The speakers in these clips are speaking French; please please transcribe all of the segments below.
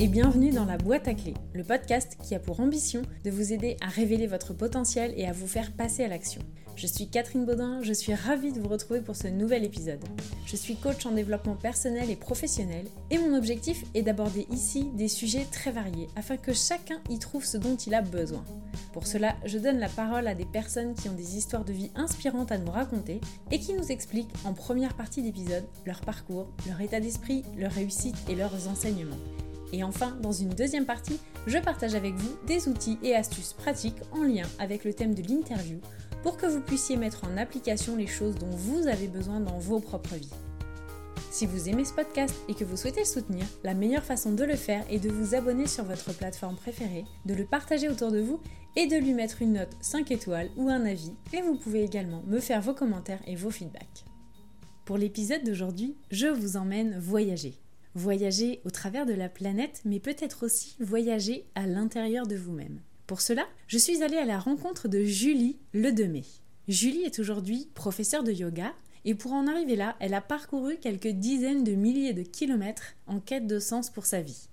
et bienvenue dans la boîte à clés, le podcast qui a pour ambition de vous aider à révéler votre potentiel et à vous faire passer à l'action. Je suis Catherine Baudin, je suis ravie de vous retrouver pour ce nouvel épisode. Je suis coach en développement personnel et professionnel et mon objectif est d'aborder ici des sujets très variés afin que chacun y trouve ce dont il a besoin. Pour cela, je donne la parole à des personnes qui ont des histoires de vie inspirantes à nous raconter et qui nous expliquent en première partie d'épisode leur parcours, leur état d'esprit, leur réussite et leurs enseignements. Et enfin, dans une deuxième partie, je partage avec vous des outils et astuces pratiques en lien avec le thème de l'interview pour que vous puissiez mettre en application les choses dont vous avez besoin dans vos propres vies. Si vous aimez ce podcast et que vous souhaitez le soutenir, la meilleure façon de le faire est de vous abonner sur votre plateforme préférée, de le partager autour de vous et de lui mettre une note 5 étoiles ou un avis. Et vous pouvez également me faire vos commentaires et vos feedbacks. Pour l'épisode d'aujourd'hui, je vous emmène voyager. Voyager au travers de la planète, mais peut-être aussi voyager à l'intérieur de vous-même. Pour cela, je suis allée à la rencontre de Julie Le Demey. Julie est aujourd'hui professeure de yoga et pour en arriver là, elle a parcouru quelques dizaines de milliers de kilomètres en quête de sens pour sa vie.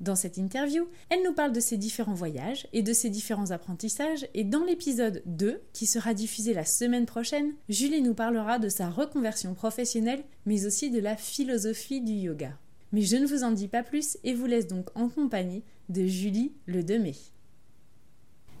Dans cette interview, elle nous parle de ses différents voyages et de ses différents apprentissages et dans l'épisode 2, qui sera diffusé la semaine prochaine, Julie nous parlera de sa reconversion professionnelle mais aussi de la philosophie du yoga. Mais je ne vous en dis pas plus et vous laisse donc en compagnie de Julie le 2 mai.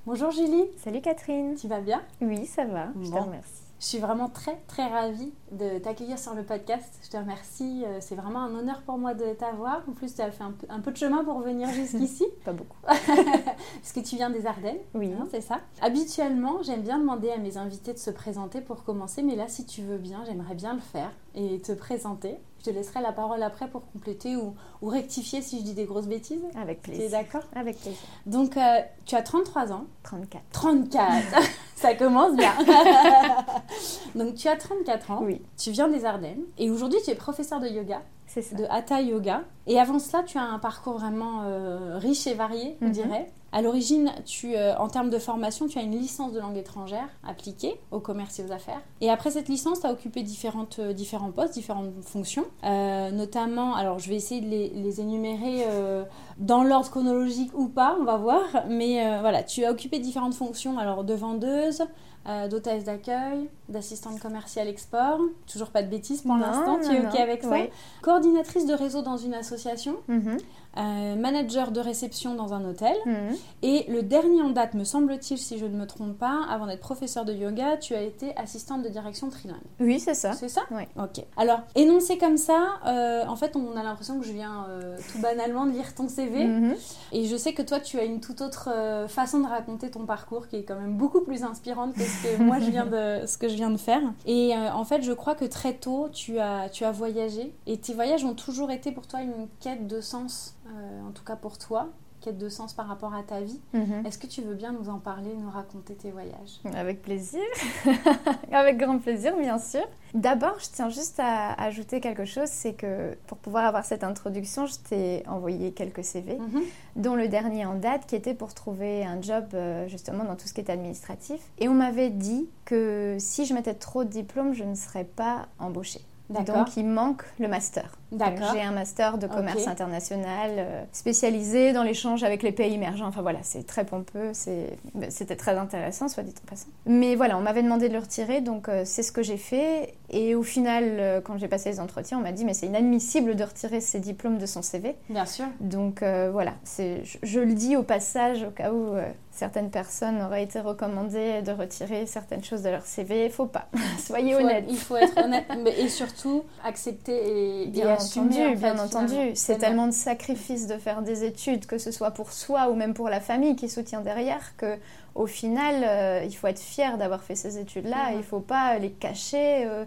Bonjour Julie. Salut Catherine. Tu vas bien? Oui, ça va. Je te remercie. Je suis vraiment très très ravie de t'accueillir sur le podcast. Je te remercie. Euh, c'est vraiment un honneur pour moi de t'avoir. En plus, tu as fait un peu, de chemin pour venir jusqu'ici. Pas beaucoup. Parce que tu viens des Ardennes. Oui. Hein, c'est ça? Habituellement, j'aime bien demander à mes invités de se présenter pour commencer. Mais là, si tu veux bien, j'aimerais bien le faire et te présenter. Je te laisserai la parole après pour compléter ou, rectifier si je dis des grosses bêtises. Avec plaisir. Tu es d'accord Avec plaisir. Donc, euh, tu as 33 ans. 34. 34 Ça commence bien. Donc, tu as 34 ans. Oui. Tu viens des Ardennes. Et aujourd'hui, tu es professeur de yoga. C'est ça. De Hatha Yoga. Et avant cela, tu as un parcours vraiment euh, riche et varié, je Mhm. dirais. À l'origine, tu, euh, en termes de formation, tu as une licence de langue étrangère appliquée au commerce et aux affaires. Et après cette licence, tu as occupé différentes, euh, différents postes, différentes fonctions. Notamment, alors je vais essayer de les, les énumérer dans l'ordre chronologique ou pas, on va voir. Mais voilà, tu as occupé différentes fonctions, alors de vendeuse, euh, d'hôtesse d'accueil, d'assistante commerciale export. Toujours pas de bêtises pour l'instant, tu es OK avec ça Oui. Coordinatrice de réseau dans une association, Mhm. Euh, manager de réception dans un hôtel. Mhm. Et le dernier en date, me semble-t-il, si je ne me trompe pas, avant d'être professeur de yoga, tu as été assistante de direction trilingue. Oui, c'est ça. C'est ça Oui. Ok. Alors, énoncé comme ça, euh, en fait, on a l'impression que je viens euh, tout banalement de lire ton CV. Mhm. Et je sais que toi, tu as une toute autre euh, façon de raconter ton parcours qui est quand même beaucoup plus inspirante que ce que moi, je viens de, ce que je viens de faire. Et en fait, je crois que très tôt, tu as, tu as voyagé. Et tes voyages ont toujours été pour toi une quête de sens, euh, en tout cas pour toi, quête de sens par rapport à ta vie. Mhm. Est-ce que tu veux bien nous en parler, nous raconter tes voyages? Avec plaisir. Avec grand plaisir, bien sûr. D'abord, je tiens juste à ajouter quelque chose, c'est que pour pouvoir avoir cette introduction, je t'ai envoyé quelques CV, Mhm. dont le dernier en date qui était pour trouver un job euh, justement dans tout ce qui est administratif. Et on m'avait dit que si je mettais trop de diplômes, je ne serais pas embauchée. Donc il manque le master. J'ai un master de commerce international euh, spécialisé dans l'échange avec les pays émergents. Enfin voilà, c'est très pompeux, ben, c'était très intéressant, soit dit en passant. Mais voilà, on m'avait demandé de le retirer, donc euh, c'est ce que j'ai fait. Et au final, euh, quand j'ai passé les entretiens, on m'a dit mais c'est inadmissible de retirer ces diplômes de son CV. Bien sûr. Donc euh, voilà, je, je le dis au passage au cas où euh, certaines personnes auraient été recommandées de retirer certaines choses de leur CV. Faut pas, soyez honnête. Il faut être honnête mais- et surtout accepter et, Bien assumer. entendu, bien entendu. C'est Tellement. de sacrifices de faire des études, que ce soit pour soi ou même pour la famille qui soutient derrière, que au final, euh, il faut être fier d'avoir fait ces études-là. Il faut pas les cacher euh,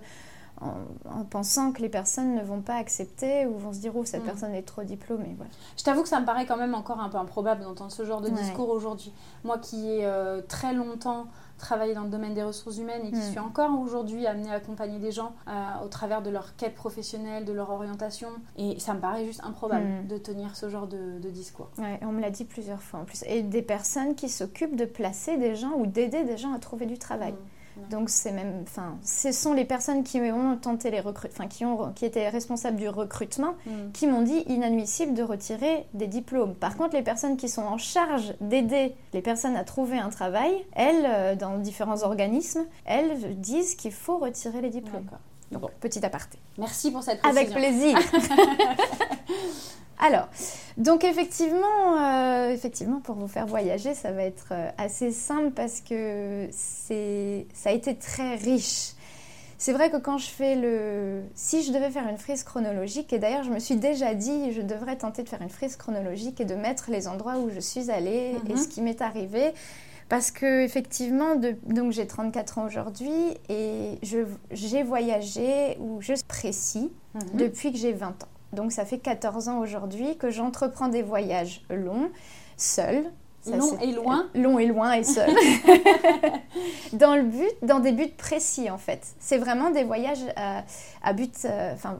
en, en pensant que les personnes ne vont pas accepter ou vont se dire oh cette Mhm. personne est trop diplômée. Voilà. Je t'avoue que ça me paraît quand même encore un peu improbable d'entendre ce genre de Ouais. discours aujourd'hui. Moi qui ai euh, très longtemps travaillé dans le domaine des ressources humaines et qui Mm. suis encore aujourd'hui amenée à accompagner des gens euh, au travers de leur quête professionnelle, de leur orientation. Et ça me paraît juste improbable Mm. de tenir ce genre de, de discours. Ouais, on me l'a dit plusieurs fois en plus. Et des personnes qui s'occupent de placer des gens ou d'aider des gens à trouver du travail. Mm. Donc c'est même, enfin, ce sont les personnes qui ont tenté les enfin qui ont, qui étaient responsables du recrutement, Mm. qui m'ont dit inadmissible de retirer des diplômes. Par contre, les personnes qui sont en charge d'aider les personnes à trouver un travail, elles, euh, dans différents organismes, elles disent qu'il faut retirer les diplômes. Donc Bon. petit aparté. Merci pour cette Avec précision. plaisir. Alors, donc effectivement, euh, effectivement, pour vous faire voyager, ça va être euh, assez simple parce que c'est, ça a été très riche. C'est vrai que quand je fais le, si je devais faire une frise chronologique, et d'ailleurs je me suis déjà dit, je devrais tenter de faire une frise chronologique et de mettre les endroits où je suis allée et Mhm. ce qui m'est arrivé. Parce que effectivement, de- donc j'ai 34 ans aujourd'hui et je- j'ai voyagé ou je suis précis Mhm. depuis que j'ai 20 ans. Donc ça fait 14 ans aujourd'hui que j'entreprends des voyages longs, seule. Ça, Long et loin? Long et loin et seul. dans le but, dans des buts précis en fait. C'est vraiment des voyages à, à but, euh, enfin,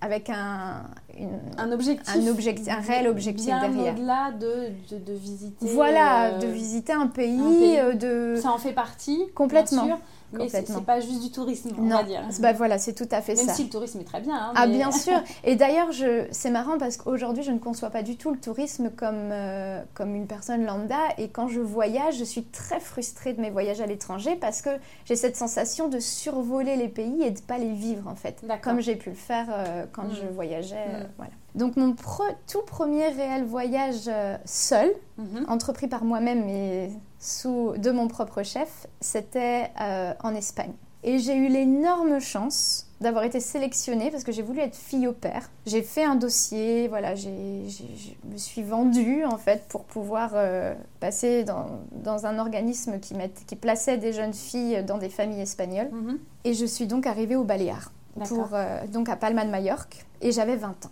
avec un, une- Un objectif. Un objectif- un réel objectif bien derrière. au-delà de, de, de visiter. voilà, euh, de visiter un pays, un pays. euh, de Ça en fait partie. Complètement. bien sûr, mais c'est pas juste du tourisme, on non, va dire. bah voilà, c'est tout à fait Même ça. si le tourisme est très bien. hein, Ah mais- bien sûr. Et d'ailleurs, je... c'est marrant parce qu'aujourd'hui, je ne conçois pas du tout le tourisme comme, euh, comme une personne lambda. Et quand je voyage, je suis très frustrée de mes voyages à l'étranger parce que j'ai cette sensation de survoler les pays et de pas les vivre en fait. Comme j'ai pu le faire euh, quand Mm. je voyageais. euh, Mm. voilà. Donc mon pre- tout premier réel voyage seul, Mhm. entrepris par moi-même et sous de mon propre chef, c'était euh, en Espagne. Et j'ai eu l'énorme chance d'avoir été sélectionnée parce que j'ai voulu être fille au père. J'ai fait un dossier, voilà, je me suis vendue en fait pour pouvoir euh, passer dans, dans un organisme qui, qui plaçait des jeunes filles dans des familles espagnoles. Mhm. Et je suis donc arrivée aux Baléares, pour, euh, donc à Palma de Majorque, et j'avais 20 ans.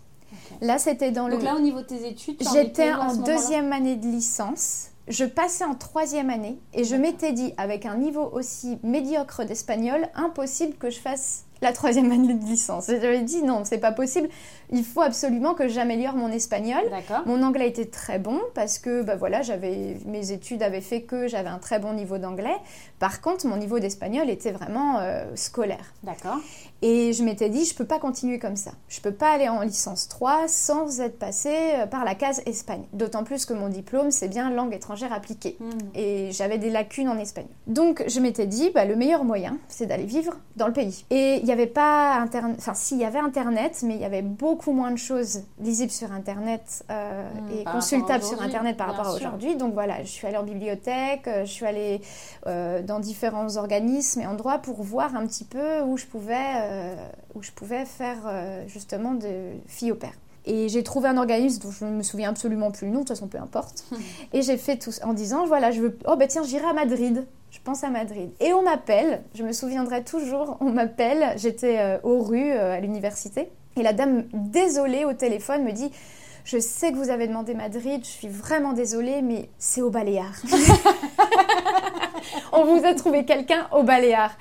Là, c'était dans le... Donc là, au niveau de tes études, en J'étais en deuxième année de licence. Je passais en troisième année et je m'étais dit, avec un niveau aussi médiocre d'espagnol, impossible que je fasse la troisième année de licence. Et j'avais dit, non, c'est pas possible. Il faut absolument que j'améliore mon espagnol. Mon anglais était très bon parce que bah voilà, j'avais mes études avaient fait que j'avais un très bon niveau d'anglais. Par contre, mon niveau d'espagnol était vraiment euh, scolaire. D'accord. Et je m'étais dit, je peux pas continuer comme ça. Je peux pas aller en licence 3 sans être passé euh, par la case Espagne. D'autant plus que mon diplôme, c'est bien langue étrangère appliquée. Mhm. Et j'avais des lacunes en espagnol. Donc je m'étais dit, bah, le meilleur moyen, c'est d'aller vivre dans le pays. Et n'y avait pas Internet, enfin si, il y avait Internet, mais il y avait beaucoup moins de choses lisibles sur Internet euh, Mhm, et consultables sur Internet par rapport à aujourd'hui. Donc voilà, je suis allée en bibliothèque, euh, je suis allée euh, dans différents organismes et endroits pour voir un petit peu où je pouvais, euh, où je pouvais faire justement de fille au père. Et j'ai trouvé un organisme dont je ne me souviens absolument plus le nom, de toute façon peu importe. Et j'ai fait tout en disant voilà, je veux. Oh bah tiens, j'irai à Madrid. Pense à Madrid. Et on m'appelle, je me souviendrai toujours, on m'appelle, j'étais euh, aux rues euh, à l'université. Et la dame, désolée au téléphone, me dit Je sais que vous avez demandé Madrid, je suis vraiment désolée, mais c'est au Baléares. on vous a trouvé quelqu'un au Baléares.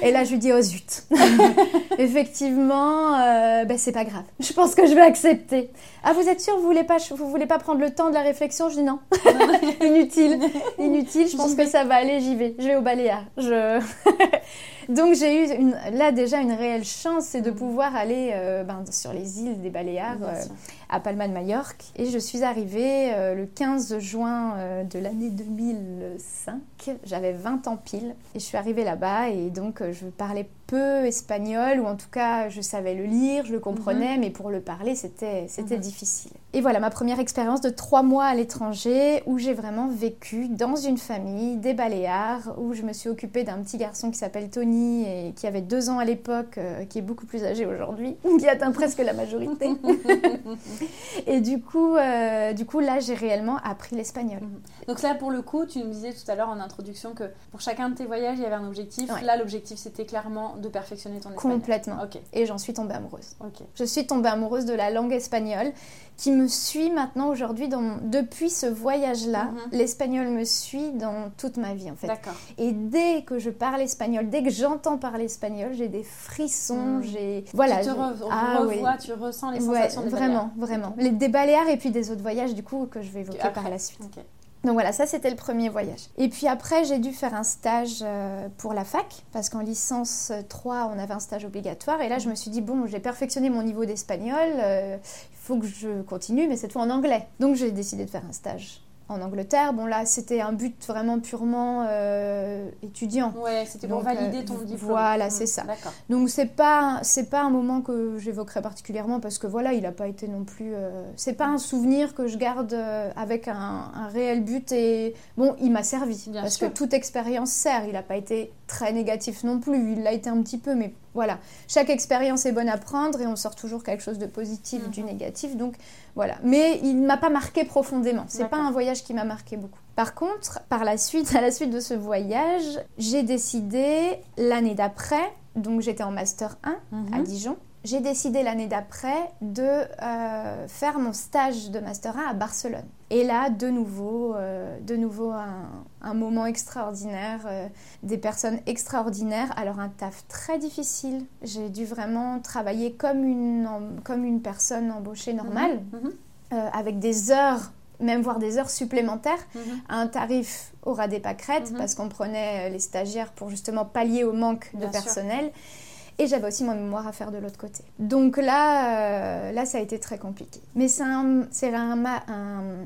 Et là, je lui dis Oh zut Effectivement, euh, ben, c'est pas grave. Je pense que je vais accepter. Ah, vous êtes sûr, vous voulez pas, vous voulez pas prendre le temps de la réflexion? Je dis non. Inutile. Inutile, je pense que ça va aller, j'y vais. Je vais au Baléares. Je... Donc j'ai eu une- là déjà une réelle chance, c'est de Mm. pouvoir aller euh, ben, sur les îles des Baléares, euh, à Palma de Majorque. Et je suis arrivée euh, le 15 juin de l'année 2005. J'avais 20 ans pile. Et je suis arrivée là-bas et donc je parlais peu espagnol, ou en tout cas je savais le lire, je le comprenais, mais pour le parler c'était c'était Mhm. difficile. Et voilà ma première expérience de trois mois à l'étranger où j'ai vraiment vécu dans une famille des Baléares, où je me suis occupée d'un petit garçon qui s'appelle Tony et qui avait deux ans à l'époque, euh, qui est beaucoup plus âgé aujourd'hui, qui atteint presque la majorité. et du coup, euh, du coup là j'ai réellement appris l'espagnol. Donc là, pour le coup, tu nous disais tout à l'heure en introduction que pour chacun de tes voyages, il y avait un objectif. Ouais. Là, l'objectif, c'était clairement de perfectionner ton espagnol. Complètement. Et j'en suis tombée amoureuse. Je suis tombée amoureuse de la langue espagnole qui me suit maintenant aujourd'hui dans depuis ce voyage-là. Mhm. L'espagnol me suit dans toute ma vie en fait. D'accord. Et dès que je parle espagnol, dès que j'entends parler espagnol, j'ai des frissons, Mhm. j'ai voilà. tu te Ah oui. revois, tu ressens les Ouais, sensations des vraiment, Baléares. vraiment. Les des Baléares et puis des autres voyages du coup que je vais évoquer Après. par la suite. Donc voilà, ça c'était le premier voyage. Et puis après, j'ai dû faire un stage euh, pour la fac, parce qu'en licence 3, on avait un stage obligatoire. Et là, je me suis dit, bon, j'ai perfectionné mon niveau d'espagnol, euh, il faut que je continue, mais cette fois en anglais. Donc j'ai décidé de faire un stage en Angleterre. Bon là, c'était un but vraiment purement euh, étudiant. Ouais, c'était pour valider ton diplôme. Voilà, c'est ça. Donc c'est pas c'est pas un moment que j'évoquerai particulièrement parce que voilà, il n'a pas été non plus. c'est pas un souvenir que je garde avec un, un, réel but et bon, il m'a servi parce que toute expérience sert. Il n'a pas été très négatif non plus. Il l'a été un petit peu, mais voilà. Chaque expérience est bonne à prendre et on sort toujours quelque chose de positif du mhm. négatif. Donc voilà. Mais il ne m'a pas marqué profondément. C'est pas un voyage qui m'a marqué beaucoup. Par contre, par la suite, à la suite de ce voyage, j'ai décidé l'année d'après, donc j'étais en master 1 à mhm. Dijon, j'ai décidé l'année d'après de euh, faire mon stage de Master 1 à Barcelone. Et là, de nouveau, euh, de nouveau un, moment extraordinaire, euh, des personnes extraordinaires. Alors un taf très difficile. J'ai dû vraiment travailler comme une, comme une personne embauchée normale, mhm, mhm. avec des heures même voire des heures supplémentaires, mhm. à un tarif au ras des pâquerettes, parce qu'on prenait les stagiaires pour justement pallier au manque de personnel. Et j'avais aussi mon mémoire à faire de l'autre côté. Donc là, euh, là, ça a été très compliqué. Mais c'est un, un,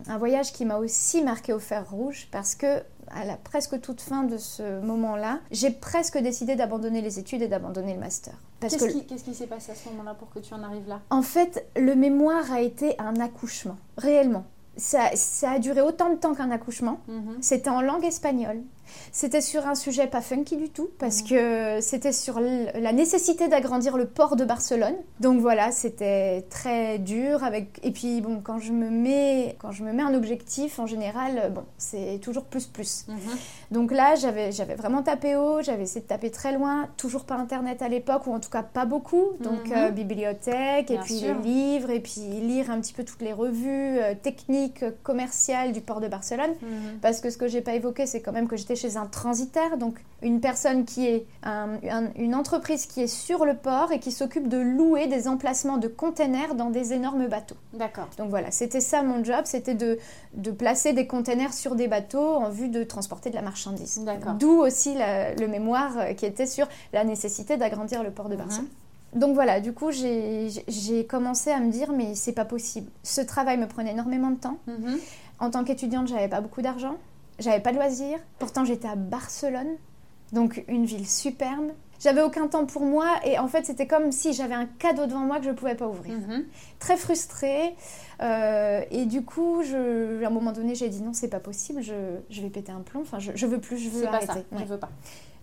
un, voyage qui m'a aussi marqué au fer rouge parce que à la presque toute fin de ce moment-là, j'ai presque décidé d'abandonner les études et d'abandonner le master. Qu'est-ce qui, qui s'est passé à ce moment-là pour que tu en arrives là? En fait, le mémoire a été un accouchement, réellement. Ça, ça, a duré autant de temps qu'un accouchement. Mhm. C'était en langue espagnole. C'était sur un sujet pas funky du tout, parce mhm. que c'était sur la nécessité d'agrandir le port de Barcelone. Donc voilà, c'était très dur. Avec... Et puis bon, quand je me mets, quand je me mets un objectif, en général, bon, c'est toujours plus plus. Mhm. Donc là, j'avais, vraiment tapé haut, j'avais essayé de taper très loin, toujours pas Internet à l'époque, ou en tout cas pas beaucoup. Donc mhm. euh, bibliothèque, et puis les livres, et puis lire un petit peu toutes les revues euh, techniques, commerciales du port de Barcelone. Parce que ce que j'ai pas évoqué, c'est quand même que j'étais chez un transitaire, donc une personne qui est une entreprise qui est sur le port et qui s'occupe de louer des emplacements de containers dans des énormes bateaux. D'accord. Donc voilà, c'était ça mon job, c'était de, de, placer des containers sur des bateaux en vue de transporter de la marchandise. D'accord. D'où aussi le mémoire euh, qui était sur la nécessité d'agrandir le port de mhm. Barcelone. Donc voilà, du coup, j'ai commencé à me dire, mais c'est pas possible. Ce travail me prenait énormément de temps. Mhm. En tant qu'étudiante, j'avais pas beaucoup d'argent. J'avais pas de loisirs. Pourtant, j'étais à Barcelone, donc une ville superbe. J'avais aucun temps pour moi et en fait, c'était comme si j'avais un cadeau devant moi que je ne pouvais pas ouvrir. Mhm. Très frustrée. Euh, et du coup, je, à un moment donné, j'ai dit non, c'est pas possible, je, je, vais péter un plomb. Enfin, je, je veux plus, je veux arrêter. je veux pas.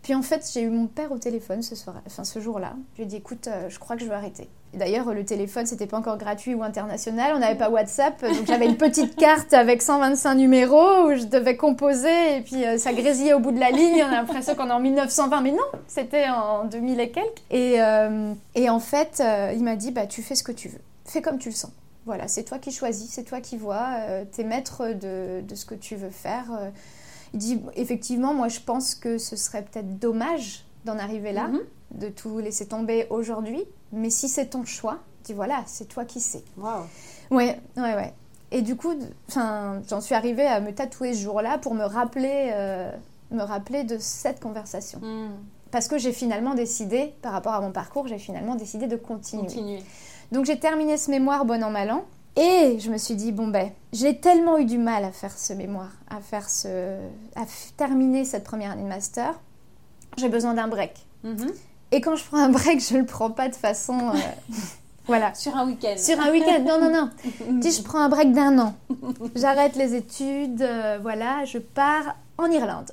Puis en fait, j'ai eu mon père au téléphone ce enfin ce jour-là. Je lui ai dit écoute, euh, je crois que je veux arrêter. D'ailleurs, le téléphone, c'était pas encore gratuit ou international, on n'avait pas WhatsApp, donc j'avais une petite carte avec 125 numéros où je devais composer et puis euh, ça grésillait au bout de la ligne. On a l'impression qu'on est en 1920, mais non, c'était en 2000 et quelques. Et, euh, et en fait, il m'a dit bah tu fais ce que tu veux, fais comme tu le sens. Voilà, c'est toi qui choisis, c'est toi qui vois, t'es maître de, de, ce que tu veux faire. Il dit effectivement, moi je pense que ce serait peut-être dommage d'en arriver là, mhm. de tout laisser tomber aujourd'hui, mais si c'est ton choix, dis voilà, c'est toi qui sais. Waouh. Ouais, ouais, ouais. Et du coup, j'en suis arrivée à me tatouer ce jour-là pour me rappeler, euh, me rappeler de cette conversation. Hmm. Parce que j'ai finalement décidé, par rapport à mon parcours, j'ai finalement décidé de continuer. continuer. Donc j'ai terminé ce mémoire bon an mal an. Et je me suis dit, bon ben, j'ai tellement eu du mal à faire ce mémoire, à faire ce, à terminer cette première année de master, j'ai besoin d'un break. Mhm. Et quand je prends un break, je le prends pas de façon, euh, voilà. Sur un week-end. Sur un week-end, non, non, non. dis, je prends un break d'un an. J'arrête les études, euh, voilà, je pars en Irlande.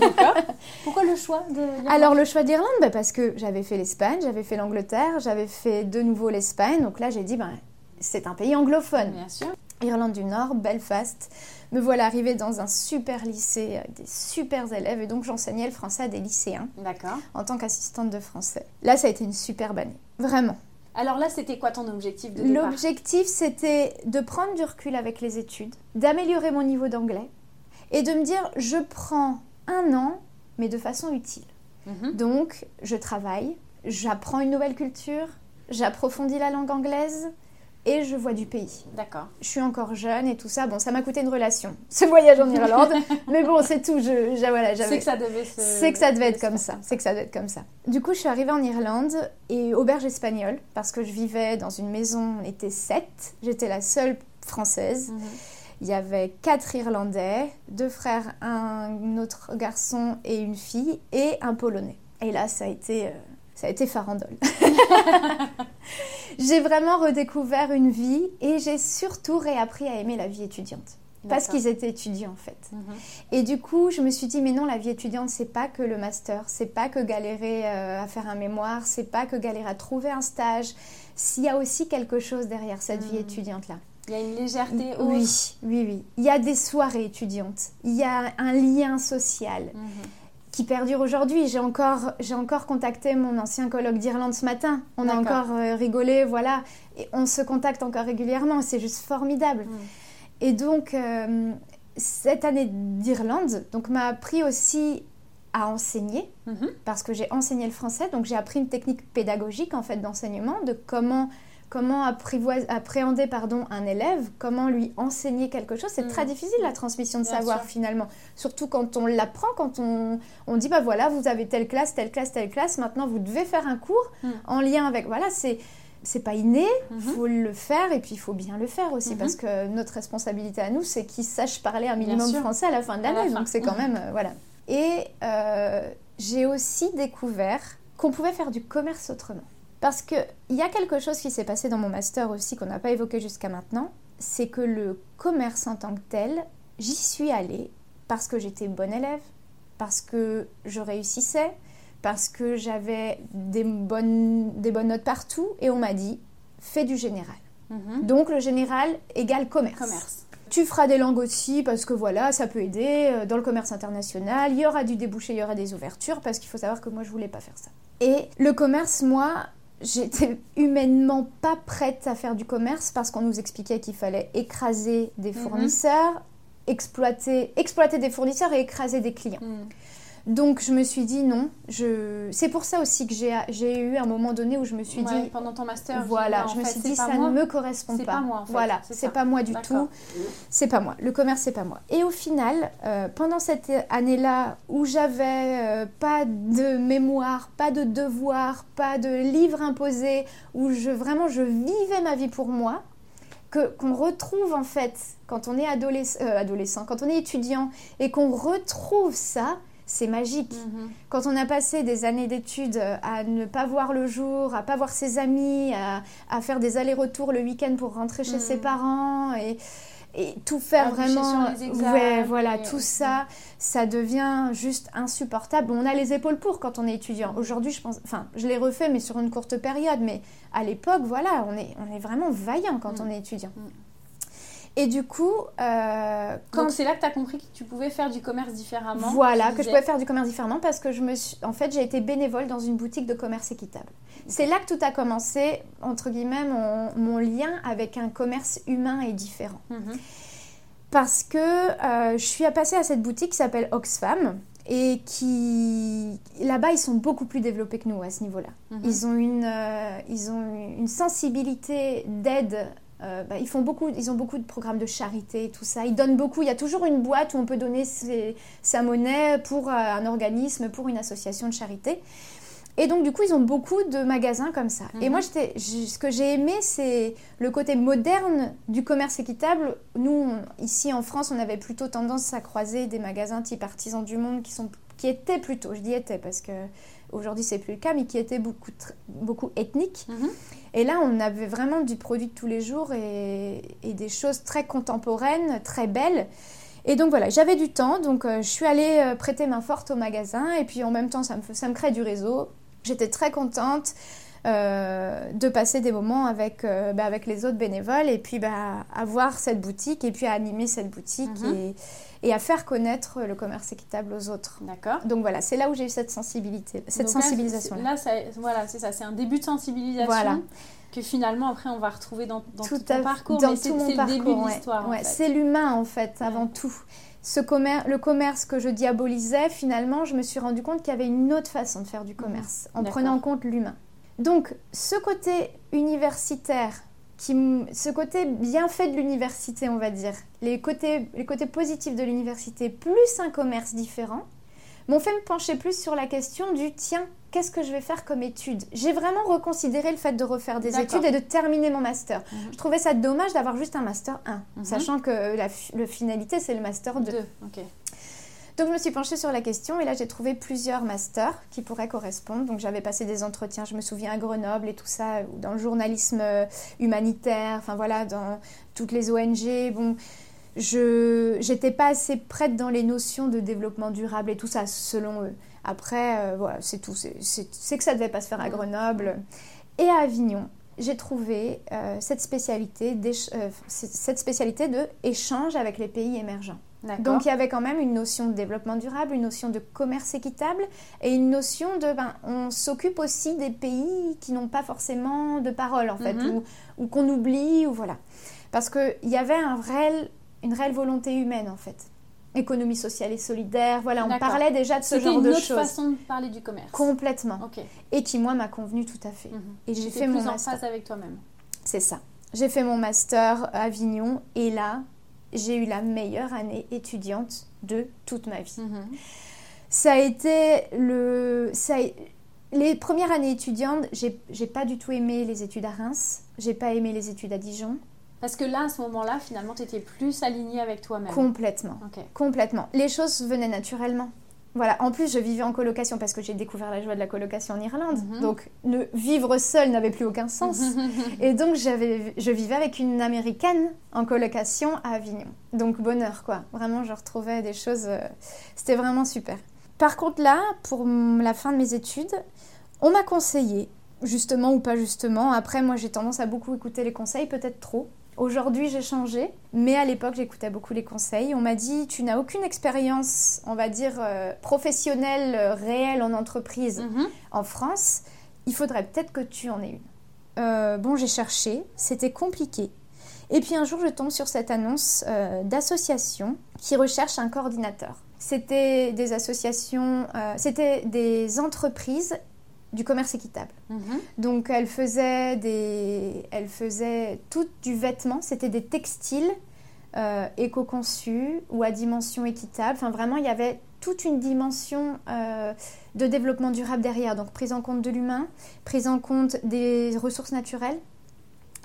D'accord. Pourquoi le choix de Alors le choix d'Irlande, ben, parce que j'avais fait l'Espagne, j'avais fait l'Angleterre, j'avais fait de nouveau l'Espagne, donc là j'ai dit, ben c'est un pays anglophone. Bien sûr. Irlande du Nord, Belfast. Me voilà arrivée dans un super lycée avec des super élèves et donc j'enseignais le français à des lycéens. D'accord. En tant qu'assistante de français. Là, ça a été une superbe année. Vraiment. Alors là, c'était quoi ton objectif de L'objectif, c'était de prendre du recul avec les études, d'améliorer mon niveau d'anglais et de me dire, je prends un an, mais de façon utile. Mhm. Donc, je travaille, j'apprends une nouvelle culture, j'approfondis la langue anglaise, et je vois du pays. D'accord. Je suis encore jeune et tout ça. Bon, ça m'a coûté une relation, ce voyage en Irlande. mais bon, c'est tout. Je, voilà, c'est que ça devait se... C'est que ça devait être comme ça. C'est que ça devait être comme ça. Du coup, je suis arrivée en Irlande et auberge espagnole parce que je vivais dans une maison, on était sept. J'étais la seule française. Mhm. Il y avait quatre Irlandais, deux frères, un autre garçon et une fille, et un Polonais. Et là, ça a été, euh, ça a été farandole. j'ai vraiment redécouvert une vie et j'ai surtout réappris à aimer la vie étudiante. Parce qu'ils étaient étudiants en fait. Mhm. Et du coup, je me suis dit, mais non, la vie étudiante, c'est pas que le master, c'est pas que galérer euh, à faire un mémoire, c'est pas que galérer à trouver un stage. S'il y a aussi quelque chose derrière cette vie mhm. étudiante-là. Il y a une légèreté Oui, oui, oui. Il y a des soirées étudiantes. Il y a un lien social. Mhm qui perdure aujourd'hui. J'ai encore, j'ai encore contacté mon ancien colloque d'Irlande ce matin. On a encore euh, rigolé, voilà. Et on se contacte encore régulièrement. C'est juste formidable. Mm. Et donc, euh, cette année d'Irlande donc, m'a appris aussi à enseigner, mm-hmm. parce que j'ai enseigné le français. Donc, j'ai appris une technique pédagogique, en fait, d'enseignement, de comment comment appréhender pardon, un élève, comment lui enseigner quelque chose. C'est très mm. difficile la transmission de savoir finalement. Surtout quand on l'apprend, quand on, on dit bah voilà, vous avez telle classe, telle classe, telle classe, maintenant vous devez faire un cours mm. en lien avec. Voilà, c'est. C'est pas inné, il mm-hmm. faut le faire et puis il faut bien le faire aussi mm-hmm. parce que notre responsabilité à nous, c'est qu'ils sachent parler un minimum français à la fin de l'année. Donc c'est quand même. Euh, voilà. Et euh, j'ai aussi découvert qu'on pouvait faire du commerce autrement. Parce qu'il y a quelque chose qui s'est passé dans mon master aussi qu'on n'a pas évoqué jusqu'à maintenant, c'est que le commerce en tant que tel, j'y suis allée parce que j'étais bonne élève, parce que je réussissais, parce que j'avais des bonnes, des bonnes notes partout, et on m'a dit, fais du général. Mhm. Donc le général égale commerce. commerce. Tu feras des langues aussi parce que voilà, ça peut aider euh, dans le commerce international. Il y aura du débouché, il y aura des ouvertures parce qu'il faut savoir que moi je voulais pas faire ça. Et le commerce, moi, j'étais humainement pas prête à faire du commerce parce qu'on nous expliquait qu'il fallait écraser des mhm. fournisseurs, exploiter, exploiter des fournisseurs et écraser des clients. Mhm. Donc je me suis dit non. Je... C'est pour ça aussi que j'ai eu un moment donné où je me suis dit... Pendant ton master. Voilà, je me suis dit ça ne me correspond pas. pas moi, en fait. Voilà, c'est pas moi du tout. C'est pas moi. Le commerce, c'est pas moi. Et au final, euh, pendant cette année-là où j'avais euh, pas de mémoire, pas de devoir, pas de livre imposé, où je vraiment je vivais ma vie pour moi, que qu'on retrouve en fait quand on est adolescent, euh, adolescent quand on est étudiant et qu'on retrouve ça c'est magique. Mhm. Quand on a passé des années d'études euh, à ne pas voir le jour, à pas voir ses amis, à, faire des allers-retours le week-end pour rentrer chez ses mhm. parents et, tout faire vraiment, ouais, voilà, tout ça, ça devient juste insupportable. On a les épaules pour quand on est étudiant. Aujourd'hui, je pense, enfin, je l'ai refait, mais sur une courte période. Mais à l'époque, voilà, on est, on est vraiment vaillant quand mhm. on est étudiant. Et du coup, euh, quand... C'est là que tu as compris que tu pouvais faire du commerce différemment. Voilà, que je pouvais faire du commerce différemment parce que je me suis... En fait, j'ai été bénévole dans une boutique de commerce équitable. C'est là que tout a commencé, entre guillemets, mon, lien avec un commerce humain et différent. Mhm. Parce que euh, je suis passée à cette boutique qui s'appelle Oxfam et qui là-bas ils sont beaucoup plus développés que nous à ce niveau-là. Mhm. Ils ont une euh, ils ont une sensibilité d'aide euh, bah, ils, font beaucoup, ils ont beaucoup de programmes de charité, tout ça. Ils donnent beaucoup. Il y a toujours une boîte où on peut donner sa monnaie pour euh, un organisme, pour une association de charité. Et donc, du coup, ils ont beaucoup de magasins comme ça. Et mhm. moi, ce que j'ai aimé, c'est le côté moderne du commerce équitable. Nous, ici en France, on avait plutôt tendance à croiser des magasins type Artisans du Monde qui, sont, qui étaient plutôt, je dis étaient parce que aujourd'hui c'est plus le cas, mais qui étaient beaucoup, beaucoup ethniques. Mhm. Et là, on avait vraiment du produit de tous les jours et, des choses très contemporaines, très belles. Et donc voilà, j'avais du temps, donc euh, je suis allée euh, prêter main forte au magasin et puis en même temps, ça me, ça me crée du réseau. J'étais très contente euh, de passer des moments avec, bah, avec les autres bénévoles et puis bah, avoir cette boutique et puis à animer cette boutique. Mhm. Et, et à faire connaître le commerce équitable aux autres. D'accord. Donc voilà, c'est là où j'ai eu cette sensibilité, cette sensibilisation. Là, voilà, c'est ça, c'est un début de sensibilisation. Voilà. Que finalement, après, on va retrouver dans, dans tout, ton parcours. Dans tout mon parcours. le début de l'histoire. Ouais, C'est l'humain, en fait, avant tout. Ce commerce, le commerce que je diabolisais, finalement, je me suis rendu compte qu'il y avait une autre façon de faire du commerce, en prenant en compte l'humain. Donc, ce côté universitaire qui, ce côté bien fait de l'université, on va dire, les côtés, les côtés positifs de l'université, plus un commerce différent, m'ont fait me pencher plus sur la question du tiens, qu'est-ce que je vais faire comme études J'ai vraiment reconsidéré le fait de refaire des études et de terminer mon master. Mhm. Je trouvais ça dommage d'avoir juste un master 1, mhm. sachant que la, finalité, c'est le master 2. Donc je me suis penchée sur la question et là j'ai trouvé plusieurs masters qui pourraient correspondre. Donc j'avais passé des entretiens, je me souviens à Grenoble et tout ça, dans le journalisme euh, humanitaire, enfin voilà, dans toutes les ONG. Bon, je n'étais pas assez prête dans les notions de développement durable et tout ça, selon eux. Après, euh, voilà, c'est tout. C'est que ça devait pas se faire à Grenoble. Et à Avignon, j'ai trouvé euh, cette, spécialité cette spécialité de échange avec les pays émergents. Donc il y avait quand même une notion de développement durable, une notion de commerce équitable et une notion de ben, on s'occupe aussi des pays qui n'ont pas forcément de parole en fait mhm. ou, qu'on oublie ou voilà. Parce qu'il y avait un vrai, une réelle volonté humaine en fait. Économie sociale et solidaire, voilà, on parlait déjà de ce genre de choses. C'était une autre façon de parler du commerce. Complètement. Et qui moi m'a convenu tout à fait. Mhm. Et j'ai fait mon master. en phase avec toi-même. C'est ça. J'ai fait mon master à Avignon et là, j'ai eu la meilleure année étudiante de toute ma vie. Mhm. Ça a été le. Ça Les premières années étudiantes, j'ai pas du tout aimé les études à Reims, j'ai pas aimé les études à Dijon. Parce que là, à ce moment-là, finalement, tu étais plus alignée avec toi-même. Complètement. Complètement. Les choses venaient naturellement. Voilà, en plus je vivais en colocation parce que j'ai découvert la joie de la colocation en Irlande. Mhm. Donc ne, vivre seul n'avait plus aucun sens. et donc je vivais avec une américaine en colocation à Avignon. Donc bonheur quoi. Vraiment je retrouvais des choses. Euh, c'était vraiment super. Par contre là, pour la fin de mes études, on m'a conseillé, justement ou pas justement, après moi j'ai tendance à beaucoup écouter les conseils, peut-être trop, Aujourd'hui, j'ai changé, mais à l'époque, j'écoutais beaucoup les conseils. On m'a dit, tu n'as aucune expérience, on va dire, euh, professionnelle, euh, réelle en entreprise mhm. en France. Il faudrait peut-être que tu en aies une. Euh, bon, j'ai cherché, c'était compliqué. Et puis un jour, je tombe sur cette annonce d'association qui recherche un coordinateur. C'était des associations, c'était des entreprises du commerce équitable. Mhm. Donc elle faisait des, elle faisait tout du vêtement, c'était des textiles euh, éco-conçus ou à dimension équitable. Enfin vraiment, il y avait toute une dimension euh, de développement durable derrière. Donc prise en compte de l'humain, prise en compte des ressources naturelles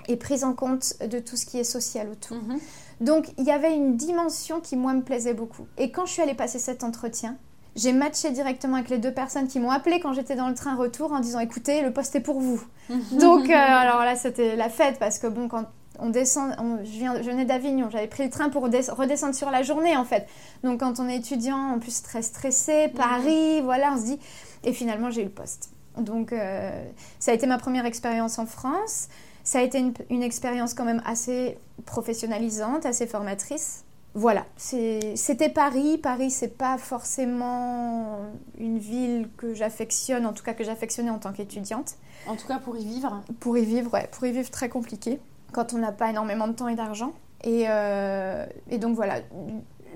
et prise en compte de tout ce qui est social autour. Mhm. Donc il y avait une dimension qui moi me plaisait beaucoup. Et quand je suis allée passer cet entretien, j'ai matché directement avec les deux personnes qui m'ont appelé quand j'étais dans le train retour en disant écoutez, le poste est pour vous. Donc, euh, alors là, c'était la fête parce que bon, quand on descend, je, viens, je venais d'Avignon, j'avais pris le train pour redescendre sur la journée en fait. Donc, quand on est étudiant, en plus très stressé, Paris, voilà, on se dit. Et finalement, j'ai eu le poste. Donc, euh, ça a été ma première expérience en France. Ça a été une, une expérience quand même assez professionnalisante, assez formatrice voilà, c'était Paris. Paris, c'est pas forcément une ville que j'affectionne, en tout cas que j'affectionnais en tant qu'étudiante. En tout cas, pour y vivre Pour y vivre, ouais. Pour y vivre, très compliqué, quand on n'a pas énormément de temps et d'argent. Et, euh, donc voilà.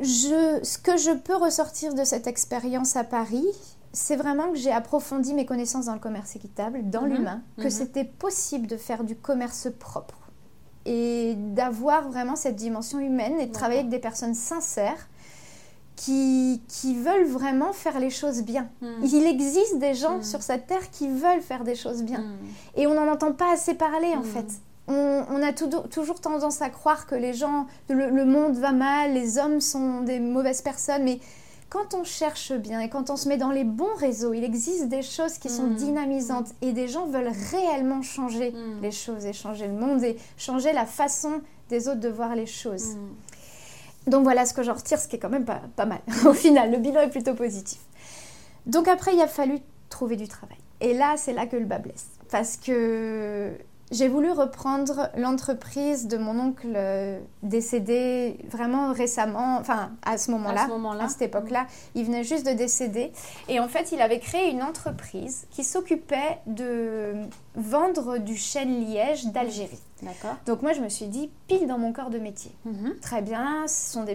ce que je peux ressortir de cette expérience à Paris, c'est vraiment que j'ai approfondi mes connaissances dans le commerce équitable, dans mhm. l'humain, que mhm. c'était possible de faire du commerce propre et d'avoir vraiment cette dimension humaine et de travailler avec des personnes sincères qui, qui veulent vraiment faire les choses bien. Hmm. Il existe des gens hmm. sur cette terre qui veulent faire des choses bien. Hmm. Et on n'en entend pas assez parler en fait. On, on a toujours tendance à croire que les gens, le, monde va mal, les hommes sont des mauvaises personnes, mais quand on cherche bien et quand on se met dans les bons réseaux, il existe des choses qui sont hmm. dynamisantes et des gens veulent réellement changer hmm. les choses et changer le monde et changer la façon des autres de voir les choses. Hmm. Donc voilà ce que j'en retire, ce qui est quand même pas, pas mal. Au final, le bilan est plutôt positif. Donc après, il a fallu trouver du travail. Et là, c'est là que le bas blesse. Parce que j'ai voulu reprendre l'entreprise de mon oncle euh, décédé vraiment récemment, enfin à ce moment-là, à, cette époque-là. Il venait juste de décéder. Et en fait, il avait créé une entreprise qui s'occupait de vendre du chêne liège d'Algérie. D'accord. Donc moi, je me suis dit, pile dans mon corps de métier. Mhm. Très bien, ce sont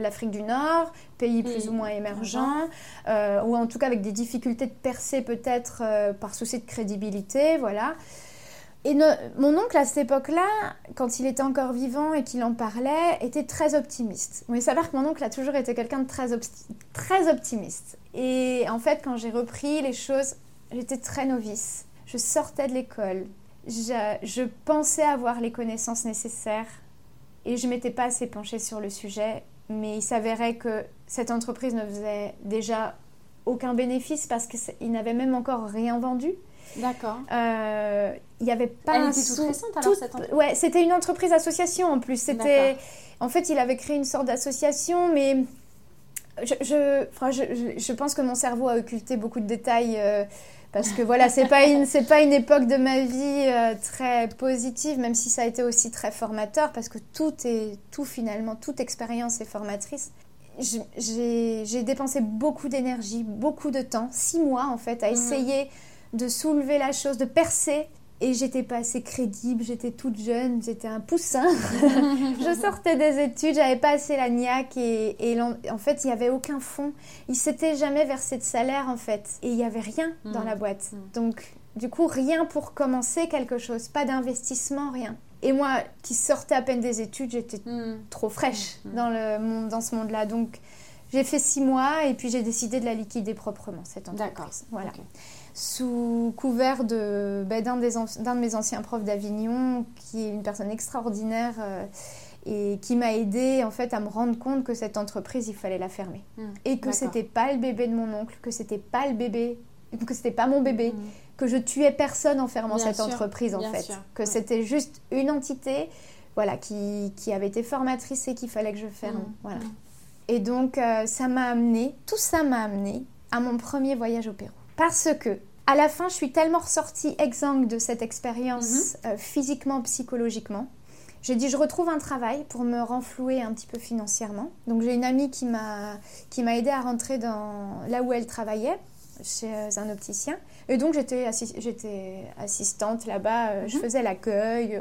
l'Afrique du Nord, pays plus ou moins émergents, euh, ou en tout cas avec des difficultés de percer peut-être euh, par souci de crédibilité, voilà. Et mon oncle, à cette époque-là, quand il était encore vivant et qu'il en parlait, était très optimiste. Il s'avère que mon oncle a toujours été quelqu'un de très, très optimiste. Et en fait, quand j'ai repris les choses, j'étais très novice. Je sortais de l'école. Je, je, pensais avoir les connaissances nécessaires et je m'étais pas assez penchée sur le sujet. Mais il s'avérait que cette entreprise ne faisait déjà aucun bénéfice parce qu'il n'avait même encore rien vendu. D'accord. Euh, il n'y avait pas Elle un était toute récente alors cette entreprise Ouais, c'était une entreprise association en plus. C'était, en fait, il avait créé une sorte d'association, mais je, je, je, je, pense que mon cerveau a occulté beaucoup de détails. Euh, parce que voilà, c'est pas une c'est pas une époque de ma vie euh, très positive, même si ça a été aussi très formateur, parce que tout est tout finalement, toute expérience est formatrice. J'ai dépensé beaucoup d'énergie, beaucoup de temps, six mois en fait, à mhm. essayer de soulever la chose, de percer. Et j'étais pas assez crédible, j'étais toute jeune, j'étais un poussin. je sortais des études, j'avais pas assez la niaque et, en fait il y avait aucun fond. Il s'était jamais versé de salaire en fait et il y avait rien dans mm. la boîte. Mm. Donc du coup rien pour commencer quelque chose, pas d'investissement, rien. Et moi qui sortais à peine des études, j'étais mm. trop fraîche dans, le monde, dans ce monde-là. Donc j'ai fait six mois et puis j'ai décidé de la liquider proprement cette entreprise. D'accord. Voilà sous couvert de ben, d'un, de mes anciens profs d'Avignon, qui est une personne extraordinaire euh, et qui m'a aidé en fait à me rendre compte que cette entreprise, il fallait la fermer. Hmm. et que c'était pas le bébé de mon oncle, que c'était pas le bébé, que c'était pas mon bébé, hmm. que je tuais personne en fermant cette entreprise en fait. Que c'était juste une entité voilà, qui, qui, avait été formatrice et qu'il fallait que je ferme. Hmm. Voilà. Et donc, euh, ça m'a amené, tout ça m'a amené à mon premier voyage au Pérou. Parce que, à la fin, je suis tellement ressortie exsangue de cette expérience mhm. euh, physiquement, psychologiquement. J'ai dit, je retrouve un travail pour me renflouer un petit peu financièrement. Donc, j'ai une amie qui m'a aidé à rentrer dans là où elle travaillait, chez euh, un opticien. Et donc, j'étais assistante là-bas. Euh, je mhm. faisais l'accueil